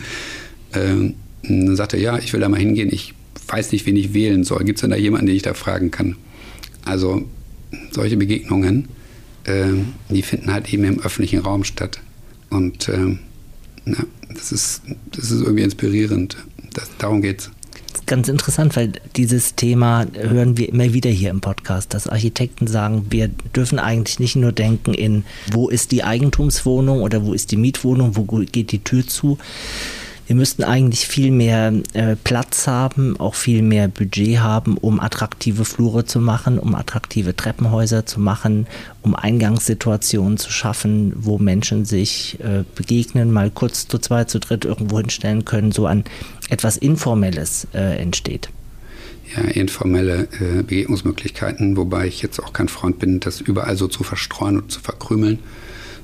S1: Ähm, dann sagt er, ja, ich will da mal hingehen, ich weiß nicht, wen ich wählen soll. Gibt es denn da jemanden, den ich da fragen kann? Also solche Begegnungen, äh, die finden halt eben im öffentlichen Raum statt. Und äh, ja, das, ist, das ist irgendwie inspirierend. Das, darum geht's
S3: ganz interessant, weil dieses Thema hören wir immer wieder hier im Podcast, dass Architekten sagen, wir dürfen eigentlich nicht nur denken in, wo ist die Eigentumswohnung oder wo ist die Mietwohnung, wo geht die Tür zu, wir müssten eigentlich viel mehr äh, Platz haben, auch viel mehr Budget haben, um attraktive Flure zu machen, um attraktive Treppenhäuser zu machen, um Eingangssituationen zu schaffen, wo Menschen sich äh, begegnen, mal kurz zu zweit, zu dritt irgendwo hinstellen können, so ein etwas Informelles äh, entsteht.
S1: Ja, informelle äh, Begegnungsmöglichkeiten, wobei ich jetzt auch kein Freund bin, das überall so zu verstreuen und zu verkrümeln,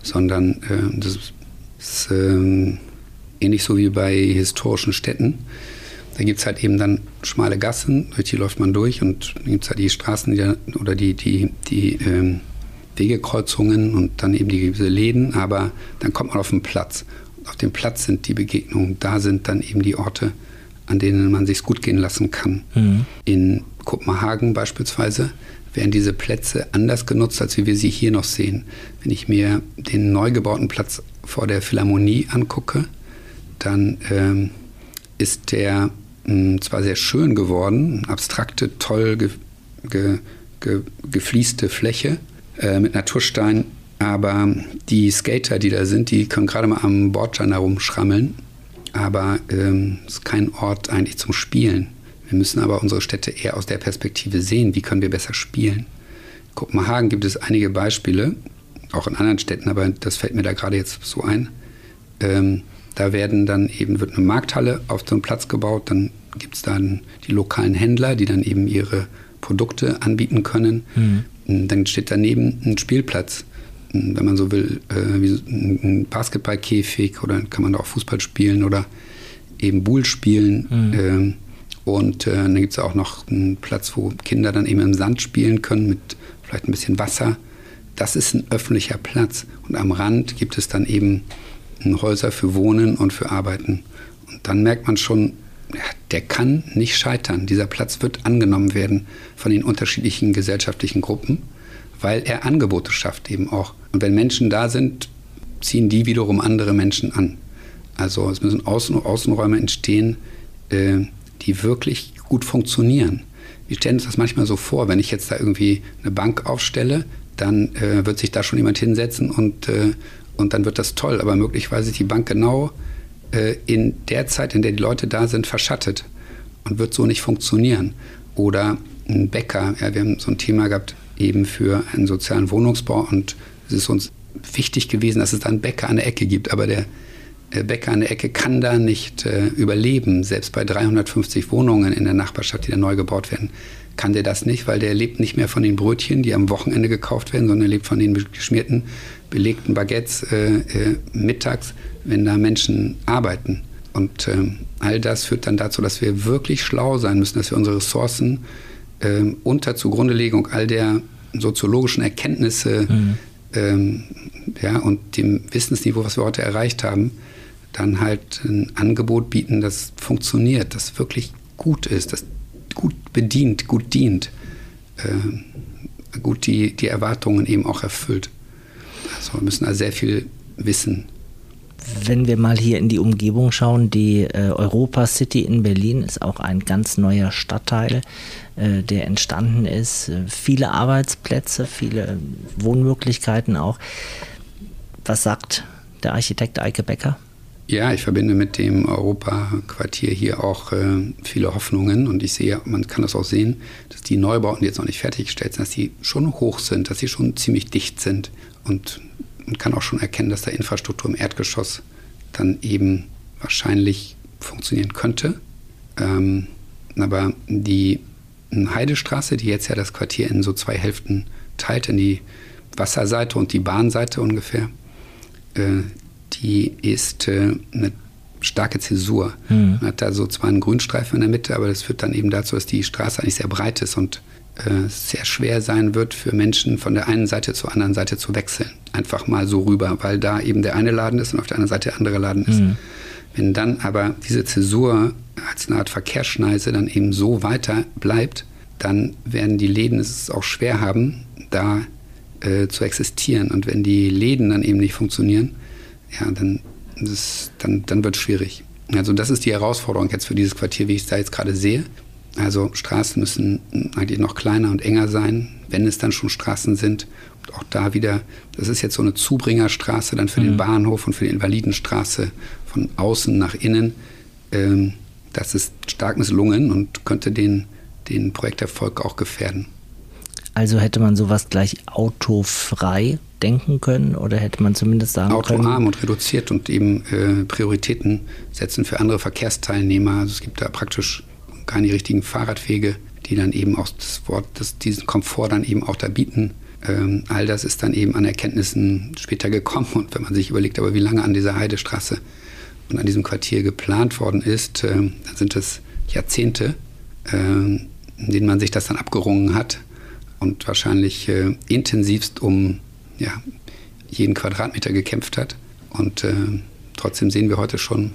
S1: sondern äh, das ist ähm, ähnlich so wie bei historischen Städten. Da gibt es halt eben dann schmale Gassen, durch die läuft man durch und dann gibt es halt die Straßen die, oder die, die, die ähm, Wegekreuzungen und dann eben diese Läden, aber dann kommt man auf den Platz. Und auf dem Platz sind die Begegnungen, da sind dann eben die Orte, an denen man sich gut gehen lassen kann. Mhm. In Kopenhagen beispielsweise werden diese Plätze anders genutzt, als wie wir sie hier noch sehen. Wenn ich mir den neu gebauten Platz vor der Philharmonie angucke, dann ähm, ist der mh, hm, zwar sehr schön geworden, abstrakte, toll ge, ge, ge, gefließte Fläche äh, mit Naturstein, aber die Skater, die da sind, die können gerade mal am Bordstein herumschrammeln, aber es ähm, ist kein Ort eigentlich zum Spielen. Wir müssen aber unsere Städte eher aus der Perspektive sehen, wie können wir besser spielen. In Kopenhagen gibt es einige Beispiele, auch in anderen Städten, aber das fällt mir da gerade jetzt so ein. Ähm, da werden dann eben, wird eine Markthalle auf so einem Platz gebaut, dann gibt es dann die lokalen Händler, die dann eben ihre Produkte anbieten können. Mhm. Dann steht daneben ein Spielplatz, wenn man so will, äh, wie ein Basketballkäfig oder kann man da auch Fußball spielen oder eben Bull spielen. Mhm. Ähm, und äh, dann gibt es auch noch einen Platz, wo Kinder dann eben im Sand spielen können mit vielleicht ein bisschen Wasser. Das ist ein öffentlicher Platz. Und am Rand gibt es dann eben Häuser für Wohnen und für Arbeiten. Und dann merkt man schon, ja, der kann nicht scheitern. Dieser Platz wird angenommen werden von den unterschiedlichen gesellschaftlichen Gruppen, weil er Angebote schafft eben auch. Und wenn Menschen da sind, ziehen die wiederum andere Menschen an. Also es müssen Außen Außenräume entstehen, äh, die wirklich gut funktionieren. Wir stellen uns das manchmal so vor, wenn ich jetzt da irgendwie eine Bank aufstelle, dann äh, wird sich da schon jemand hinsetzen und äh, und dann wird das toll. Aber möglicherweise ist die Bank genau äh, in der Zeit, in der die Leute da sind, verschattet und wird so nicht funktionieren. Oder ein Bäcker, ja, wir haben so ein Thema gehabt eben für einen sozialen Wohnungsbau und es ist uns wichtig gewesen, dass es da einen Bäcker an der Ecke gibt. Aber der Bäcker an der Ecke kann da nicht äh, überleben. Selbst bei 350 Wohnungen in der Nachbarschaft, die da neu gebaut werden, kann der das nicht, weil der lebt nicht mehr von den Brötchen, die am Wochenende gekauft werden, sondern er lebt von den geschmierten, belegten Baguettes äh, äh, mittags, wenn da Menschen arbeiten. Und ähm, all das führt dann dazu, dass wir wirklich schlau sein müssen, dass wir unsere Ressourcen äh, unter Zugrundelegung all der soziologischen Erkenntnisse mhm. ähm, ja, und dem Wissensniveau, was wir heute erreicht haben, dann halt ein Angebot bieten, das funktioniert, das wirklich gut ist, das gut bedient, gut dient, äh, gut die, die Erwartungen eben auch erfüllt. Also wir müssen also sehr viel wissen.
S3: Wenn wir mal hier in die Umgebung schauen, die äh, Europa City in Berlin ist auch ein ganz neuer Stadtteil, äh, der entstanden ist. Äh, viele Arbeitsplätze, viele Wohnmöglichkeiten auch. Was sagt der Architekt Eike Becker?
S1: Ja, ich verbinde mit dem Europaquartier hier auch äh, viele Hoffnungen und ich sehe, man kann das auch sehen, dass die Neubauten, die jetzt noch nicht fertiggestellt sind, dass die schon hoch sind, dass sie schon ziemlich dicht sind und man kann auch schon erkennen, dass da Infrastruktur im Erdgeschoss dann eben wahrscheinlich funktionieren könnte. Ähm, aber die Heidestraße, die jetzt ja das Quartier in so zwei Hälften teilt, in die Wasserseite und die Bahnseite ungefähr, äh, die ist äh, eine starke Zäsur. Mhm. Man hat da so zwar einen Grünstreifen in der Mitte, aber das führt dann eben dazu, dass die Straße eigentlich sehr breit ist und äh, sehr schwer sein wird für Menschen von der einen Seite zur anderen Seite zu wechseln. Einfach mal so rüber, weil da eben der eine Laden ist und auf der anderen Seite der andere Laden ist. Mhm. Wenn dann aber diese Zäsur als eine Art Verkehrsschneise dann eben so weiter bleibt, dann werden die Läden es auch schwer haben, da äh, zu existieren. Und wenn die Läden dann eben nicht funktionieren, ja, dann, das, dann, dann wird es schwierig. Also das ist die Herausforderung jetzt für dieses Quartier, wie ich es da jetzt gerade sehe. Also Straßen müssen eigentlich noch kleiner und enger sein, wenn es dann schon Straßen sind. Und auch da wieder, das ist jetzt so eine Zubringerstraße dann für mhm. den Bahnhof und für die Invalidenstraße von außen nach innen. Ähm, das ist stark misslungen und könnte den, den Projekterfolg auch gefährden.
S3: Also hätte man sowas gleich autofrei denken können oder hätte man zumindest sagen
S1: Autoarm
S3: können?
S1: Autoarm und reduziert und eben äh, Prioritäten setzen für andere Verkehrsteilnehmer. Also es gibt da praktisch gar nicht richtigen Fahrradwege, die dann eben auch das Wort, das, diesen Komfort dann eben auch da bieten. Ähm, all das ist dann eben an Erkenntnissen später gekommen. Und wenn man sich überlegt, aber wie lange an dieser Heidestraße und an diesem Quartier geplant worden ist, äh, dann sind es Jahrzehnte, äh, in denen man sich das dann abgerungen hat und wahrscheinlich äh, intensivst um ja, jeden Quadratmeter gekämpft hat. Und äh, trotzdem sehen wir heute schon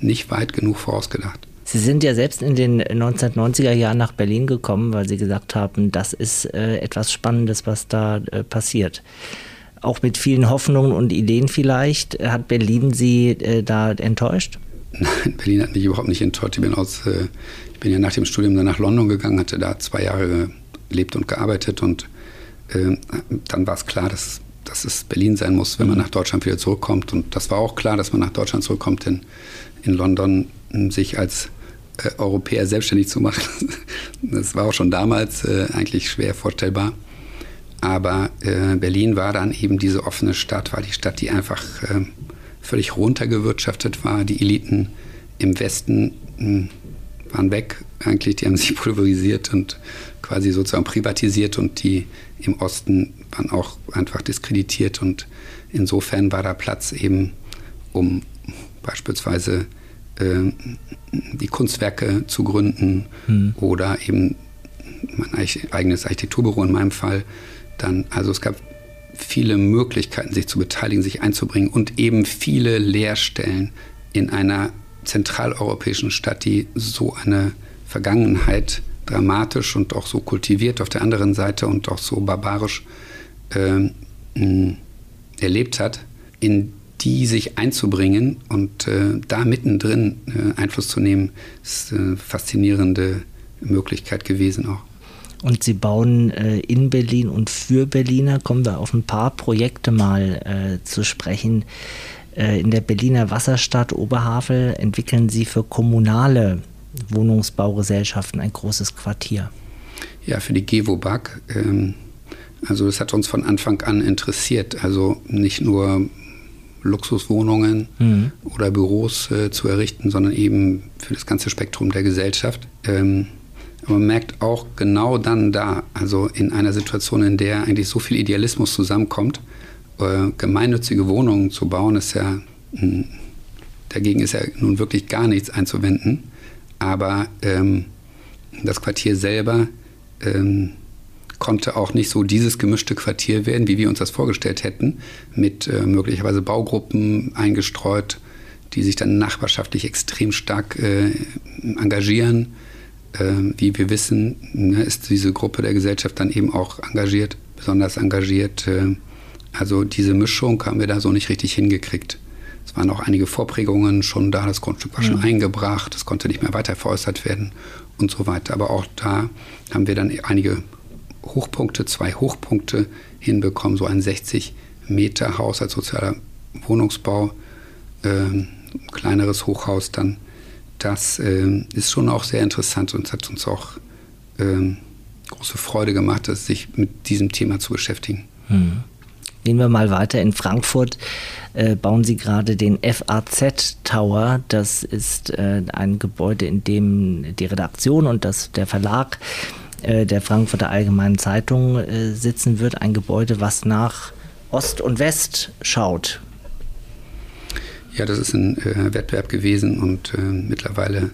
S1: nicht weit genug vorausgedacht.
S3: Sie sind ja selbst in den 1990er Jahren nach Berlin gekommen, weil Sie gesagt haben, das ist äh, etwas Spannendes, was da äh, passiert. Auch mit vielen Hoffnungen und Ideen vielleicht. Hat Berlin Sie äh, da enttäuscht?
S1: Nein, Berlin hat mich überhaupt nicht enttäuscht. Ich bin, aus, äh, ich bin ja nach dem Studium dann nach London gegangen, hatte da zwei Jahre gelebt und gearbeitet und äh, dann war es klar, dass, dass es Berlin sein muss, wenn man mhm. nach Deutschland wieder zurückkommt. Und das war auch klar, dass man nach Deutschland zurückkommt, denn in London sich als äh, Europäer selbstständig zu machen, *laughs* das war auch schon damals äh, eigentlich schwer vorstellbar. Aber äh, Berlin war dann eben diese offene Stadt, war die Stadt, die einfach äh, völlig runtergewirtschaftet war. Die Eliten im Westen hm, waren weg, eigentlich, die haben sich *laughs* pulverisiert und quasi sozusagen privatisiert und die im Osten waren auch einfach diskreditiert und insofern war da Platz eben, um beispielsweise äh, die Kunstwerke zu gründen mhm. oder eben mein eigenes Architekturbüro in meinem Fall. Dann, also es gab viele Möglichkeiten, sich zu beteiligen, sich einzubringen und eben viele Lehrstellen in einer zentraleuropäischen Stadt, die so eine Vergangenheit dramatisch und auch so kultiviert auf der anderen Seite und auch so barbarisch äh, erlebt hat, in die sich einzubringen und äh, da mittendrin äh, Einfluss zu nehmen, ist eine faszinierende Möglichkeit gewesen auch.
S3: Und Sie bauen äh, in Berlin und für Berliner, kommen wir auf ein paar Projekte mal äh, zu sprechen. Äh, in der Berliner Wasserstadt Oberhavel entwickeln Sie für kommunale Wohnungsbaugesellschaften ein großes Quartier.
S1: Ja, für die Gewobag. Ähm, also das hat uns von Anfang an interessiert. Also nicht nur Luxuswohnungen mhm. oder Büros äh, zu errichten, sondern eben für das ganze Spektrum der Gesellschaft. Ähm, aber man merkt auch genau dann da, also in einer Situation, in der eigentlich so viel Idealismus zusammenkommt, äh, gemeinnützige Wohnungen zu bauen, ist ja, mh, hm, dagegen ist ja nun wirklich gar nichts einzuwenden. Aber ähm, das Quartier selber ähm, konnte auch nicht so dieses gemischte Quartier werden, wie wir uns das vorgestellt hätten, mit äh, möglicherweise Baugruppen eingestreut, die sich dann nachbarschaftlich extrem stark äh, engagieren. Äh, wie wir wissen, ne, ist diese Gruppe der Gesellschaft dann eben auch engagiert, besonders engagiert. Äh, also diese Mischung haben wir da so nicht richtig hingekriegt. Es waren auch einige Vorprägungen schon da, das Grundstück war schon ja. eingebracht, es konnte nicht mehr weiter veräußert werden und so weiter. Aber auch da haben wir dann einige Hochpunkte, zwei Hochpunkte hinbekommen, so ein 60 Meter Haus als sozialer Wohnungsbau, äh, kleineres Hochhaus dann. Das äh, ist schon auch sehr interessant und hat uns auch äh, große Freude gemacht, sich mit diesem Thema zu beschäftigen.
S3: Hm. Gehen wir mal weiter. In Frankfurt äh, bauen Sie gerade den FAZ Tower. Das ist äh, ein Gebäude, in dem die Redaktion und das, der Verlag äh, der Frankfurter Allgemeinen Zeitung äh, sitzen wird. Ein Gebäude, was nach Ost und West schaut.
S1: Ja, das ist ein äh, Wettbewerb gewesen und äh, mittlerweile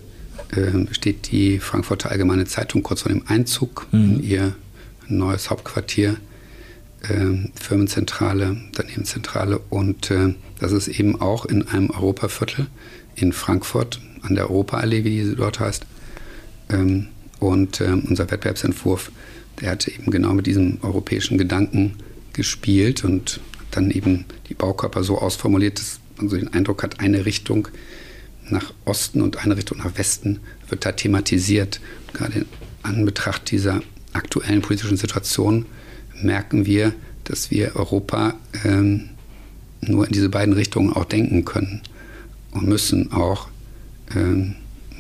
S1: steht die Frankfurter Allgemeine Zeitung kurz vor dem Einzug mhm. in ihr neues Hauptquartier äh, Firmenzentrale, Unternehmenszentrale und äh, das ist eben auch in einem Europaviertel in Frankfurt an der Europaallee, wie sie dort heißt. Ähm, und äh, unser Wettbewerbsentwurf, der hatte eben genau mit diesem europäischen Gedanken gespielt und dann eben die Baukörper so ausformuliert, dass man so den Eindruck hat, eine Richtung nach Osten und eine Richtung nach Westen wird da thematisiert. Gerade in Anbetracht dieser aktuellen politischen Situation merken wir, dass wir Europa ähm, nur in diese beiden Richtungen auch denken können und müssen auch. Ähm,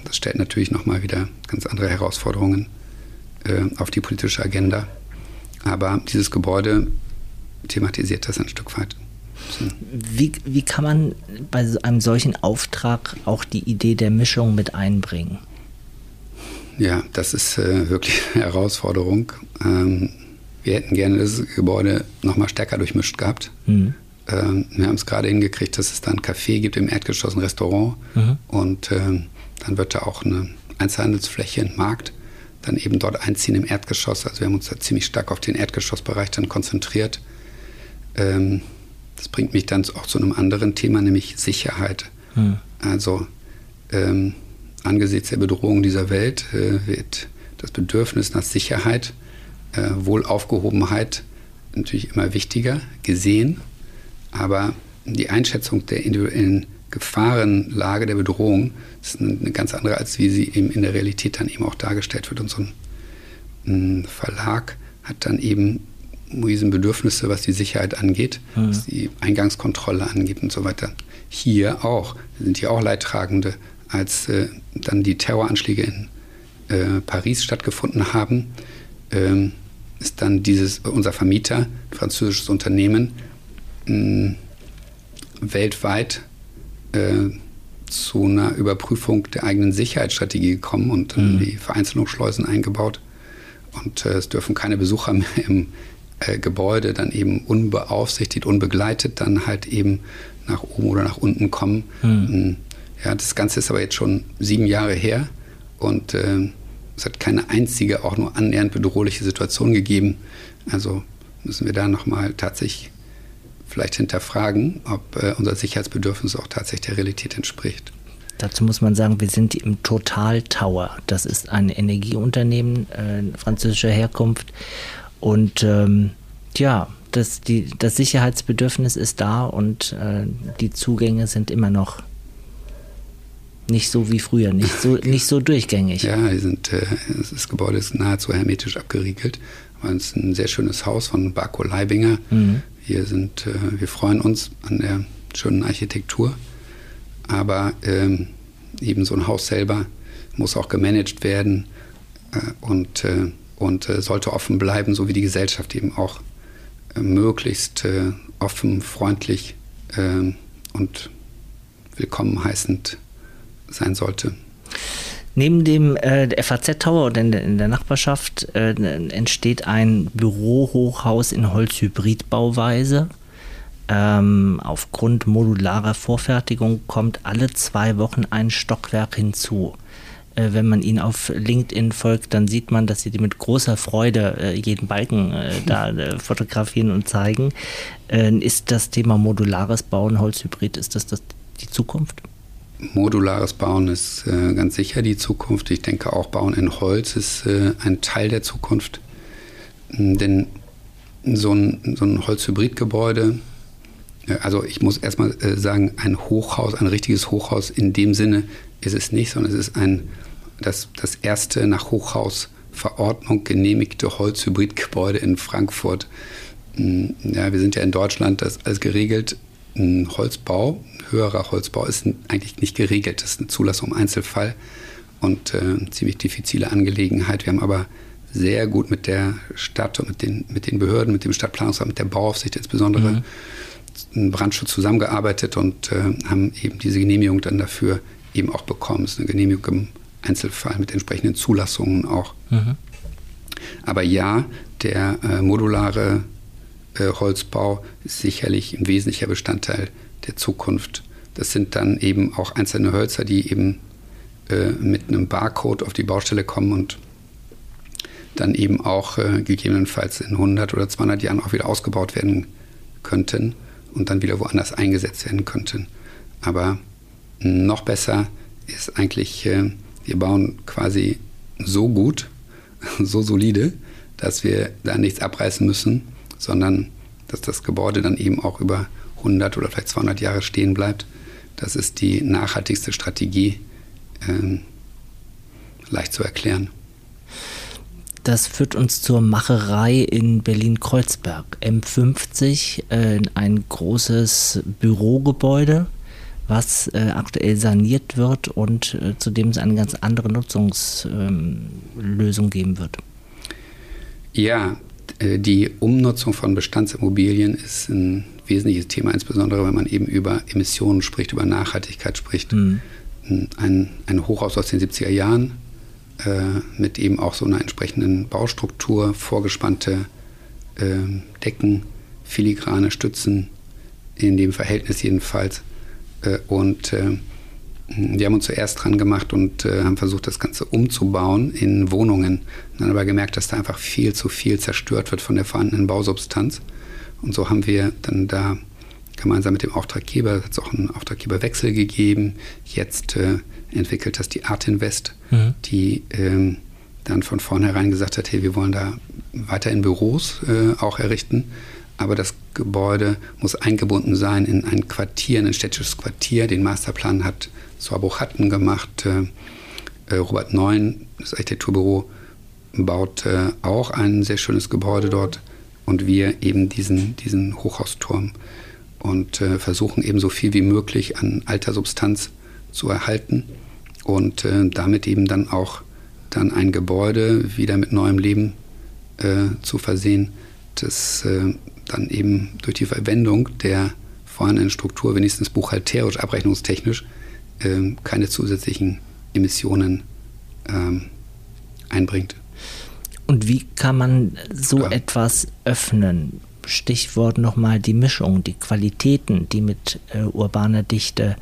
S1: das stellt natürlich nochmal wieder ganz andere Herausforderungen äh, auf die politische Agenda. Aber dieses Gebäude thematisiert das ein Stück weit.
S3: Wie, wie kann man bei einem solchen Auftrag auch die Idee der Mischung mit einbringen?
S1: Ja, das ist äh, wirklich *laughs* eine Herausforderung. Ähm, wir hätten gerne das Gebäude nochmal stärker durchmischt gehabt. Mhm. Ähm, wir haben es gerade hingekriegt, dass es da ein Café gibt im Erdgeschoss, ein Restaurant. Mhm. Und ähm, dann wird da auch eine Einzelhandelsfläche, ein Markt, dann eben dort einziehen im Erdgeschoss. Also wir haben uns da ziemlich stark auf den Erdgeschossbereich dann konzentriert. Ähm, das bringt mich dann auch zu einem anderen Thema, nämlich Sicherheit. Mhm. Also ähm, angesichts der Bedrohung dieser Welt äh, wird das Bedürfnis nach Sicherheit äh, Wohlaufgehobenheit natürlich immer wichtiger gesehen, aber die Einschätzung der individuellen Gefahrenlage der Bedrohung ist eine ganz andere, als wie sie eben in der Realität dann eben auch dargestellt wird. Und so ein, Verlag hat dann eben riesen Bedürfnisse, was die Sicherheit angeht, mhm. was die Eingangskontrolle angeht und so weiter. Hier auch, sind hier auch Leidtragende, als äh, dann die Terroranschläge in äh, Paris stattgefunden haben. Ähm, ist dann dieses, unser Vermieter, ein französisches Unternehmen, mh, weltweit äh, zu einer Überprüfung der eigenen Sicherheitsstrategie gekommen und mhm. die Vereinzelungsschleusen eingebaut. Und äh, es dürfen keine Besucher mehr *laughs* im äh, Gebäude dann eben unbeaufsichtigt, unbegleitet dann halt eben nach oben oder nach unten kommen. Mhm. Ja, das Ganze ist aber jetzt schon sieben Jahre her und äh, es hat keine einzige, auch nur annähernd bedrohliche Situation gegeben. Also müssen wir da nochmal tatsächlich vielleicht hinterfragen, ob äh, unser Sicherheitsbedürfnis auch tatsächlich der Realität entspricht.
S3: Dazu muss man sagen, wir sind im Total Tower. Das ist ein Energieunternehmen äh, französischer Herkunft. Und ähm, ja, das, die, das Sicherheitsbedürfnis ist da und äh, die Zugänge sind immer noch nicht so wie früher, nicht so, nicht so durchgängig.
S1: Ja, sind, äh, das Gebäude ist nahezu hermetisch abgeriegelt. Aber es ist ein sehr schönes Haus von Barco Leibinger. Mhm. Wir, sind, äh, wir freuen uns an der schönen Architektur. Aber ähm, eben so ein Haus selber muss auch gemanagt werden äh, und, äh, und äh, sollte offen bleiben, so wie die Gesellschaft eben auch äh, möglichst offen, freundlich und willkommen heißend sein sollte.
S3: Neben dem äh, FAZ-Tower oder in, in, der Nachbarschaft äh, entsteht ein Bürohochhaus in Holzhybridbauweise. Ähm, aufgrund modularer Vorfertigung kommt alle zwei Wochen ein Stockwerk hinzu. Äh, wenn man ihnen auf LinkedIn folgt, dann sieht man, dass sie mit großer Freude äh, jeden Balken äh, da äh, fotografieren und zeigen. Äh, ist das Thema modulares Bauen, Holzhybrid, ist das, das die Zukunft?
S1: Modulares Bauen ist äh, ganz sicher die Zukunft. Ich denke auch Bauen in Holz ist äh, ein Teil der Zukunft. Hm, denn so ein, so ein Holzhybridgebäude, äh, also ich muss erstmal äh, sagen, ein Hochhaus, ein richtiges Hochhaus in dem Sinne ist es nicht, sondern es ist ein, das, das erste nach Hochhausverordnung genehmigte Holzhybridgebäude in Frankfurt. Hm, ja, wir sind ja in Deutschland, das ist alles geregelt. Ein Holzbau höherer Holzbau ist eigentlich nicht geregelt. Das ist eine Zulassung im Einzelfall und äh, ziemlich diffizile Angelegenheit. Wir haben aber sehr gut mit der Stadt und mit den, mit den Behörden, mit dem Stadtplanungsamt, mit der Bauaufsicht insbesondere, mhm. Brandschutz zusammengearbeitet und äh, haben eben diese Genehmigung dann dafür eben auch bekommen. Es ist eine Genehmigung im Einzelfall mit entsprechenden Zulassungen auch. Mhm. Aber ja, der äh, modulare Holzbau ist sicherlich ein wesentlicher Bestandteil der Zukunft. Das sind dann eben auch einzelne Hölzer, die eben äh, mit einem Barcode auf die Baustelle kommen und dann eben auch äh, gegebenenfalls in 100 oder 200 Jahren auch wieder ausgebaut werden könnten und dann wieder woanders eingesetzt werden könnten. Aber noch besser ist eigentlich, äh, wir bauen quasi so gut, *laughs* so solide, dass wir da nichts abreißen müssen, sondern dass das Gebäude dann eben auch über 100 oder vielleicht 200 Jahre stehen bleibt. Das ist die nachhaltigste Strategie, ähm, leicht zu erklären.
S3: Das führt uns zur Macherei in Berlin-Kreuzberg. M50, äh, ein großes Bürogebäude, was äh, aktuell saniert wird und äh, zu dem es eine ganz andere Nutzungslösung ähm, geben wird.
S1: Ja, die Umnutzung von Bestandsimmobilien ist ein wesentliches Thema, insbesondere wenn man eben über Emissionen spricht, über Nachhaltigkeit spricht. Mhm. Ein, ein Hochhaus aus den 70er Jahren äh, mit eben auch so einer entsprechenden Baustruktur, vorgespannte äh, Decken, filigrane Stützen, in dem Verhältnis jedenfalls. Äh, und äh, wir haben uns zuerst dran gemacht und äh, haben versucht, das Ganze umzubauen in Wohnungen. Dann aber gemerkt, dass da einfach viel zu viel zerstört wird von der vorhandenen Bausubstanz. Und so haben wir dann da gemeinsam mit dem Auftraggeber, hat es auch einen Auftraggeberwechsel gegeben. Jetzt äh, entwickelt das die Art Invest, mhm. die ähm, dann von vornherein gesagt hat, hey, wir wollen da weiterhin Büros äh, auch errichten, aber das Gebäude muss eingebunden sein in ein Quartier, ein städtisches Quartier. Den Masterplan hat Sorbo Hatten gemacht. Äh, äh, Robert Neun, das Architekturbüro, baut äh, auch ein sehr schönes Gebäude dort und wir eben diesen, diesen Hochhausturm und versuchen eben so viel wie möglich an alter Substanz zu erhalten und damit eben dann auch dann ein Gebäude wieder mit neuem Leben zu versehen, das dann eben durch die Verwendung der vorhandenen Struktur wenigstens buchhalterisch, abrechnungstechnisch ähm, keine zusätzlichen Emissionen ähm, einbringt.
S3: Und wie kann man so ja. etwas öffnen? Stichwort nochmal die Mischung, die Qualitäten, die mit äh, urbaner Dichte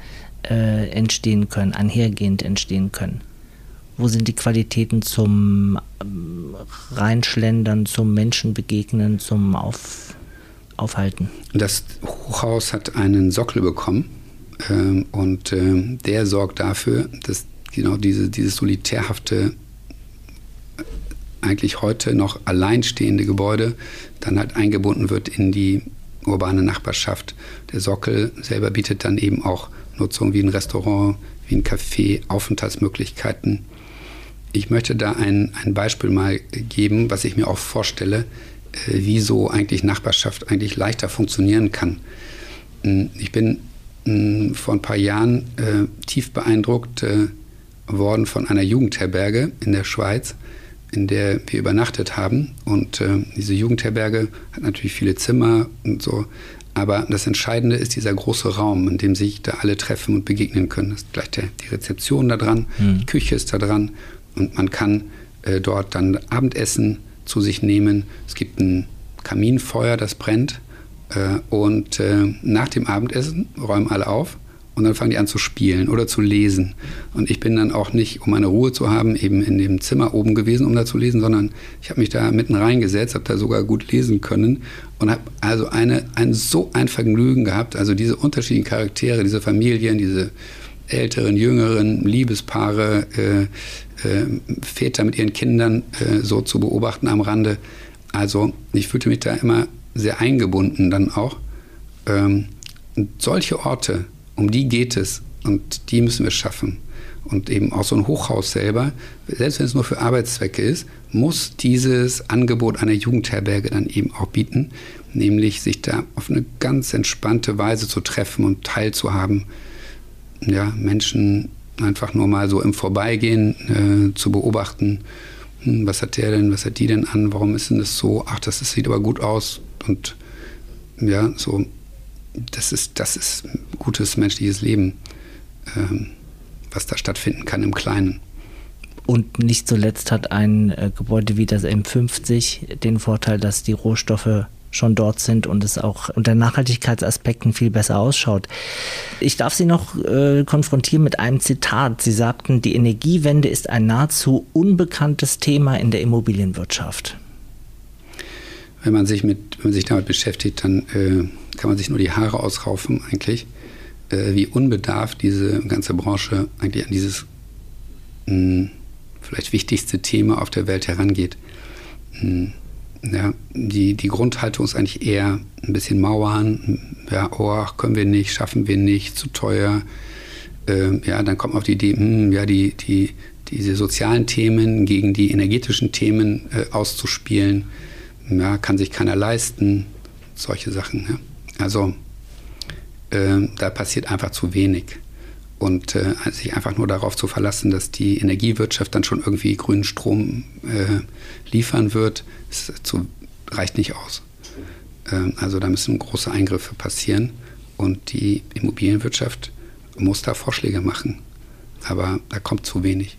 S3: äh, entstehen können, einhergehend entstehen können. Wo sind die Qualitäten zum ähm, Reinschlendern, zum Menschenbegegnen, zum Auf, Aufhalten?
S1: Das Hochhaus hat einen Sockel bekommen ähm, und ähm, der sorgt dafür, dass genau diese, dieses solitärhafte eigentlich heute noch alleinstehende Gebäude dann halt eingebunden wird in die urbane Nachbarschaft. Der Sockel selber bietet dann eben auch Nutzung wie ein Restaurant, wie ein Café, Aufenthaltsmöglichkeiten. Ich möchte da ein, ein Beispiel mal geben, was ich mir auch vorstelle, äh, wie so eigentlich Nachbarschaft eigentlich leichter funktionieren kann. Hm, ich bin hm, vor ein paar Jahren äh, tief beeindruckt äh, worden von einer Jugendherberge in der Schweiz, in der wir übernachtet haben. Und äh, diese Jugendherberge hat natürlich viele Zimmer und so, Aber das Entscheidende ist dieser große Raum, in dem sich da alle treffen und begegnen können. Das ist gleich der, die Rezeption da dran, mhm. die Küche ist da dran und man kann dort dann Abendessen zu sich nehmen. Es gibt ein Kaminfeuer, das brennt. Äh, und äh, nach dem Abendessen räumen alle auf und dann fangen die an zu spielen oder zu lesen. Und ich bin dann auch nicht, um meine Ruhe zu haben, eben in dem Zimmer oben gewesen, um da zu lesen, sondern ich habe mich da mitten reingesetzt, habe da sogar gut lesen können und habe also eine, ein, so ein Vergnügen gehabt. Also diese unterschiedlichen Charaktere, diese Familien, diese älteren, jüngeren Liebespaare, äh, äh, Väter mit ihren Kindern äh, so zu beobachten am Rande. Also ich fühlte mich da immer sehr eingebunden dann auch. Ähm, solche Orte, um die geht es und die müssen wir schaffen. Und eben auch so ein Hochhaus selber, selbst wenn es nur für Arbeitszwecke ist, muss dieses Angebot einer Jugendherberge dann eben auch bieten, nämlich sich da auf eine ganz entspannte Weise zu treffen und teilzuhaben. Ja, Menschen einfach nur mal so im Vorbeigehen äh, zu beobachten, hm, was hat der denn, was hat die denn an, warum ist denn das so, ach, das, das sieht aber gut aus und ja, so das ist, das ist gutes menschliches Leben, ähm, was da stattfinden kann im Kleinen.
S3: Und nicht zuletzt hat ein äh, Gebäude wie das M50 den Vorteil, dass die Rohstoffe schon dort sind und es auch unter Nachhaltigkeitsaspekten viel besser ausschaut. Ich darf Sie noch äh, konfrontieren mit einem Zitat. Sie sagten, die Energiewende ist ein nahezu unbekanntes Thema in der Immobilienwirtschaft.
S1: Wenn man sich, mit, wenn man sich damit beschäftigt, dann äh, kann man sich nur die Haare ausraufen eigentlich, äh, wie unbedarft diese ganze Branche eigentlich an dieses mh, hm, vielleicht wichtigste Thema auf der Welt herangeht. Mh, hm, ja, die, die Grundhaltung ist eigentlich eher ein bisschen Mauern, ja, oh, können wir nicht, schaffen wir nicht, zu teuer. Äh, ja, dann kommt man auf die Idee, hm, ja, die, die, diese sozialen Themen gegen die energetischen Themen äh, auszuspielen. Ja, kann sich keiner leisten, solche Sachen. Ja. Also äh, da passiert einfach zu wenig. Und äh, sich einfach nur darauf zu verlassen, dass die Energiewirtschaft dann schon irgendwie grünen Strom äh, liefern wird, zu, reicht nicht aus. Ähm, also da müssen große Eingriffe passieren und die Immobilienwirtschaft muss da Vorschläge machen. Aber da kommt zu wenig.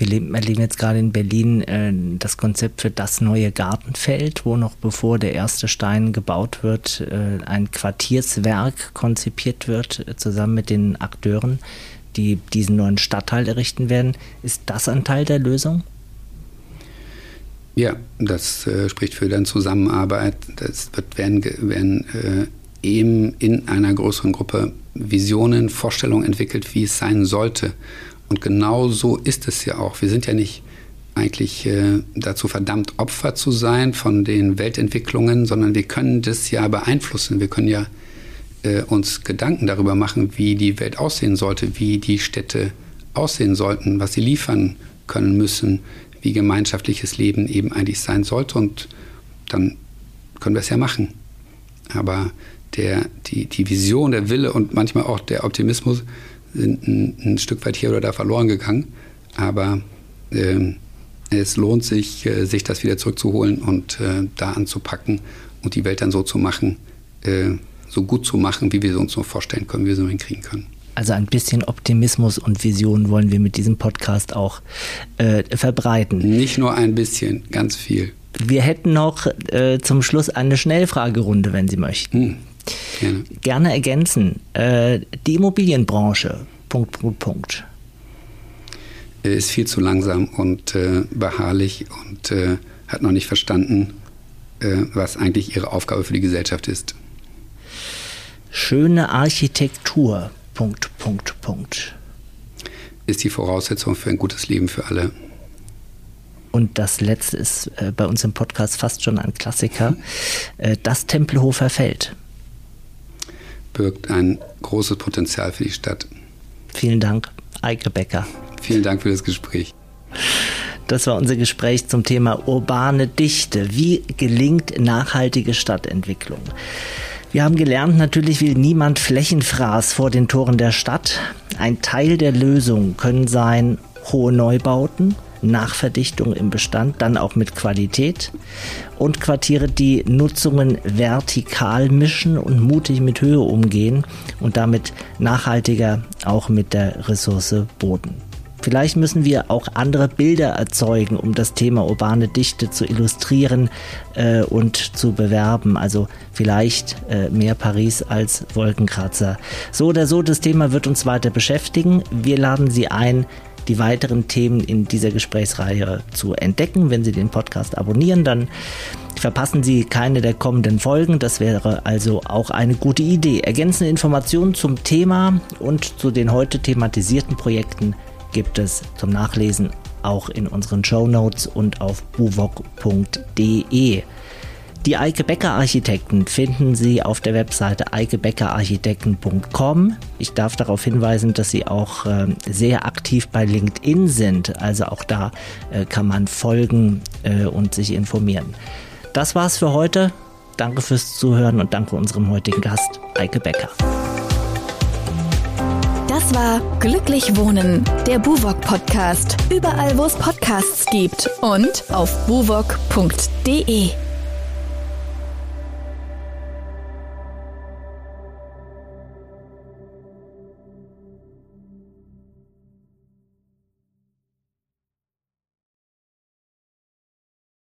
S3: Wir leben, erleben jetzt gerade in Berlin äh, das Konzept für das neue Gartenfeld, wo noch bevor der erste Stein gebaut wird, äh, ein Quartierswerk konzipiert wird, äh, zusammen mit den Akteuren, die diesen neuen Stadtteil errichten werden. Ist das ein Teil der Lösung?
S1: Ja, das äh, spricht für dann Zusammenarbeit. Das wird, werden, werden äh, eben in einer größeren Gruppe Visionen, Vorstellungen entwickelt, wie es sein sollte. Und genau so ist es ja auch. Wir sind ja nicht eigentlich äh, dazu verdammt, Opfer zu sein von den Weltentwicklungen, sondern wir können das ja beeinflussen. Wir können ja äh, uns Gedanken darüber machen, wie die Welt aussehen sollte, wie die Städte aussehen sollten, was sie liefern können müssen, wie gemeinschaftliches Leben eben eigentlich sein sollte. Und dann können wir es ja machen. Aber der, die, die Vision, der Wille und manchmal auch der Optimismus sind ein, ein, Stück weit hier oder da verloren gegangen. Aber äh, es lohnt sich, äh, sich das wieder zurückzuholen und äh, da anzupacken und die Welt dann so zu machen, äh, so gut zu machen, wie wir sie uns nur vorstellen können, wie wir sie nur hinkriegen können.
S3: Also ein bisschen Optimismus und Vision wollen wir mit diesem Podcast auch äh, verbreiten.
S1: Nicht nur ein bisschen, ganz viel.
S3: Wir hätten noch äh, zum Schluss eine Schnellfragerunde, wenn Sie möchten. Hm, Gerne, Gerne ergänzen. Äh, die Immobilienbranche, Punkt, Punkt, Punkt.
S1: Ist viel zu langsam und äh, beharrlich und äh, hat noch nicht verstanden, äh, was eigentlich ihre Aufgabe für die Gesellschaft ist.
S3: Schöne Architektur, Punkt, Punkt, Punkt.
S1: Ist die Voraussetzung für ein gutes Leben für alle.
S3: Und das letzte ist äh, bei uns im Podcast fast schon ein Klassiker. *laughs* Äh, das Tempelhofer Feld
S1: birgt ein großes Potenzial für die Stadt.
S3: Vielen Dank, Eike Becker.
S1: Vielen Dank für das Gespräch.
S3: Das war unser Gespräch zum Thema urbane Dichte. Wie gelingt nachhaltige Stadtentwicklung? Wir haben gelernt, natürlich will niemand Flächenfraß vor den Toren der Stadt. Ein Teil der Lösung können sein hohe Neubauten, Nachverdichtung im Bestand, dann auch mit Qualität und Quartiere, die Nutzungen vertikal mischen und mutig mit Höhe umgehen und damit nachhaltiger auch mit der Ressource Boden. Vielleicht müssen wir auch andere Bilder erzeugen, um das Thema urbane Dichte zu illustrieren äh, und zu bewerben. Also vielleicht äh, mehr Paris als Wolkenkratzer. So oder so, das Thema wird uns weiter beschäftigen. Wir laden Sie ein, die weiteren Themen in dieser Gesprächsreihe zu entdecken. Wenn Sie den Podcast abonnieren, dann verpassen Sie keine der kommenden Folgen. Das wäre also auch eine gute Idee. Ergänzende Informationen zum Thema und zu den heute thematisierten Projekten gibt es zum Nachlesen auch in unseren Show Notes und auf buwok.de. Die Eike Becker Architekten finden Sie auf der Webseite eikebeckerarchitekten.com. Ich darf darauf hinweisen, dass Sie auch äh, sehr aktiv bei LinkedIn sind. Also auch da äh, kann man folgen äh, und sich informieren. Das war's für heute. Danke fürs Zuhören und danke unserem heutigen Gast, Eike Becker.
S2: Das war Glücklich Wohnen, der Buwok Podcast. Überall, wo es Podcasts gibt und auf buwok.de.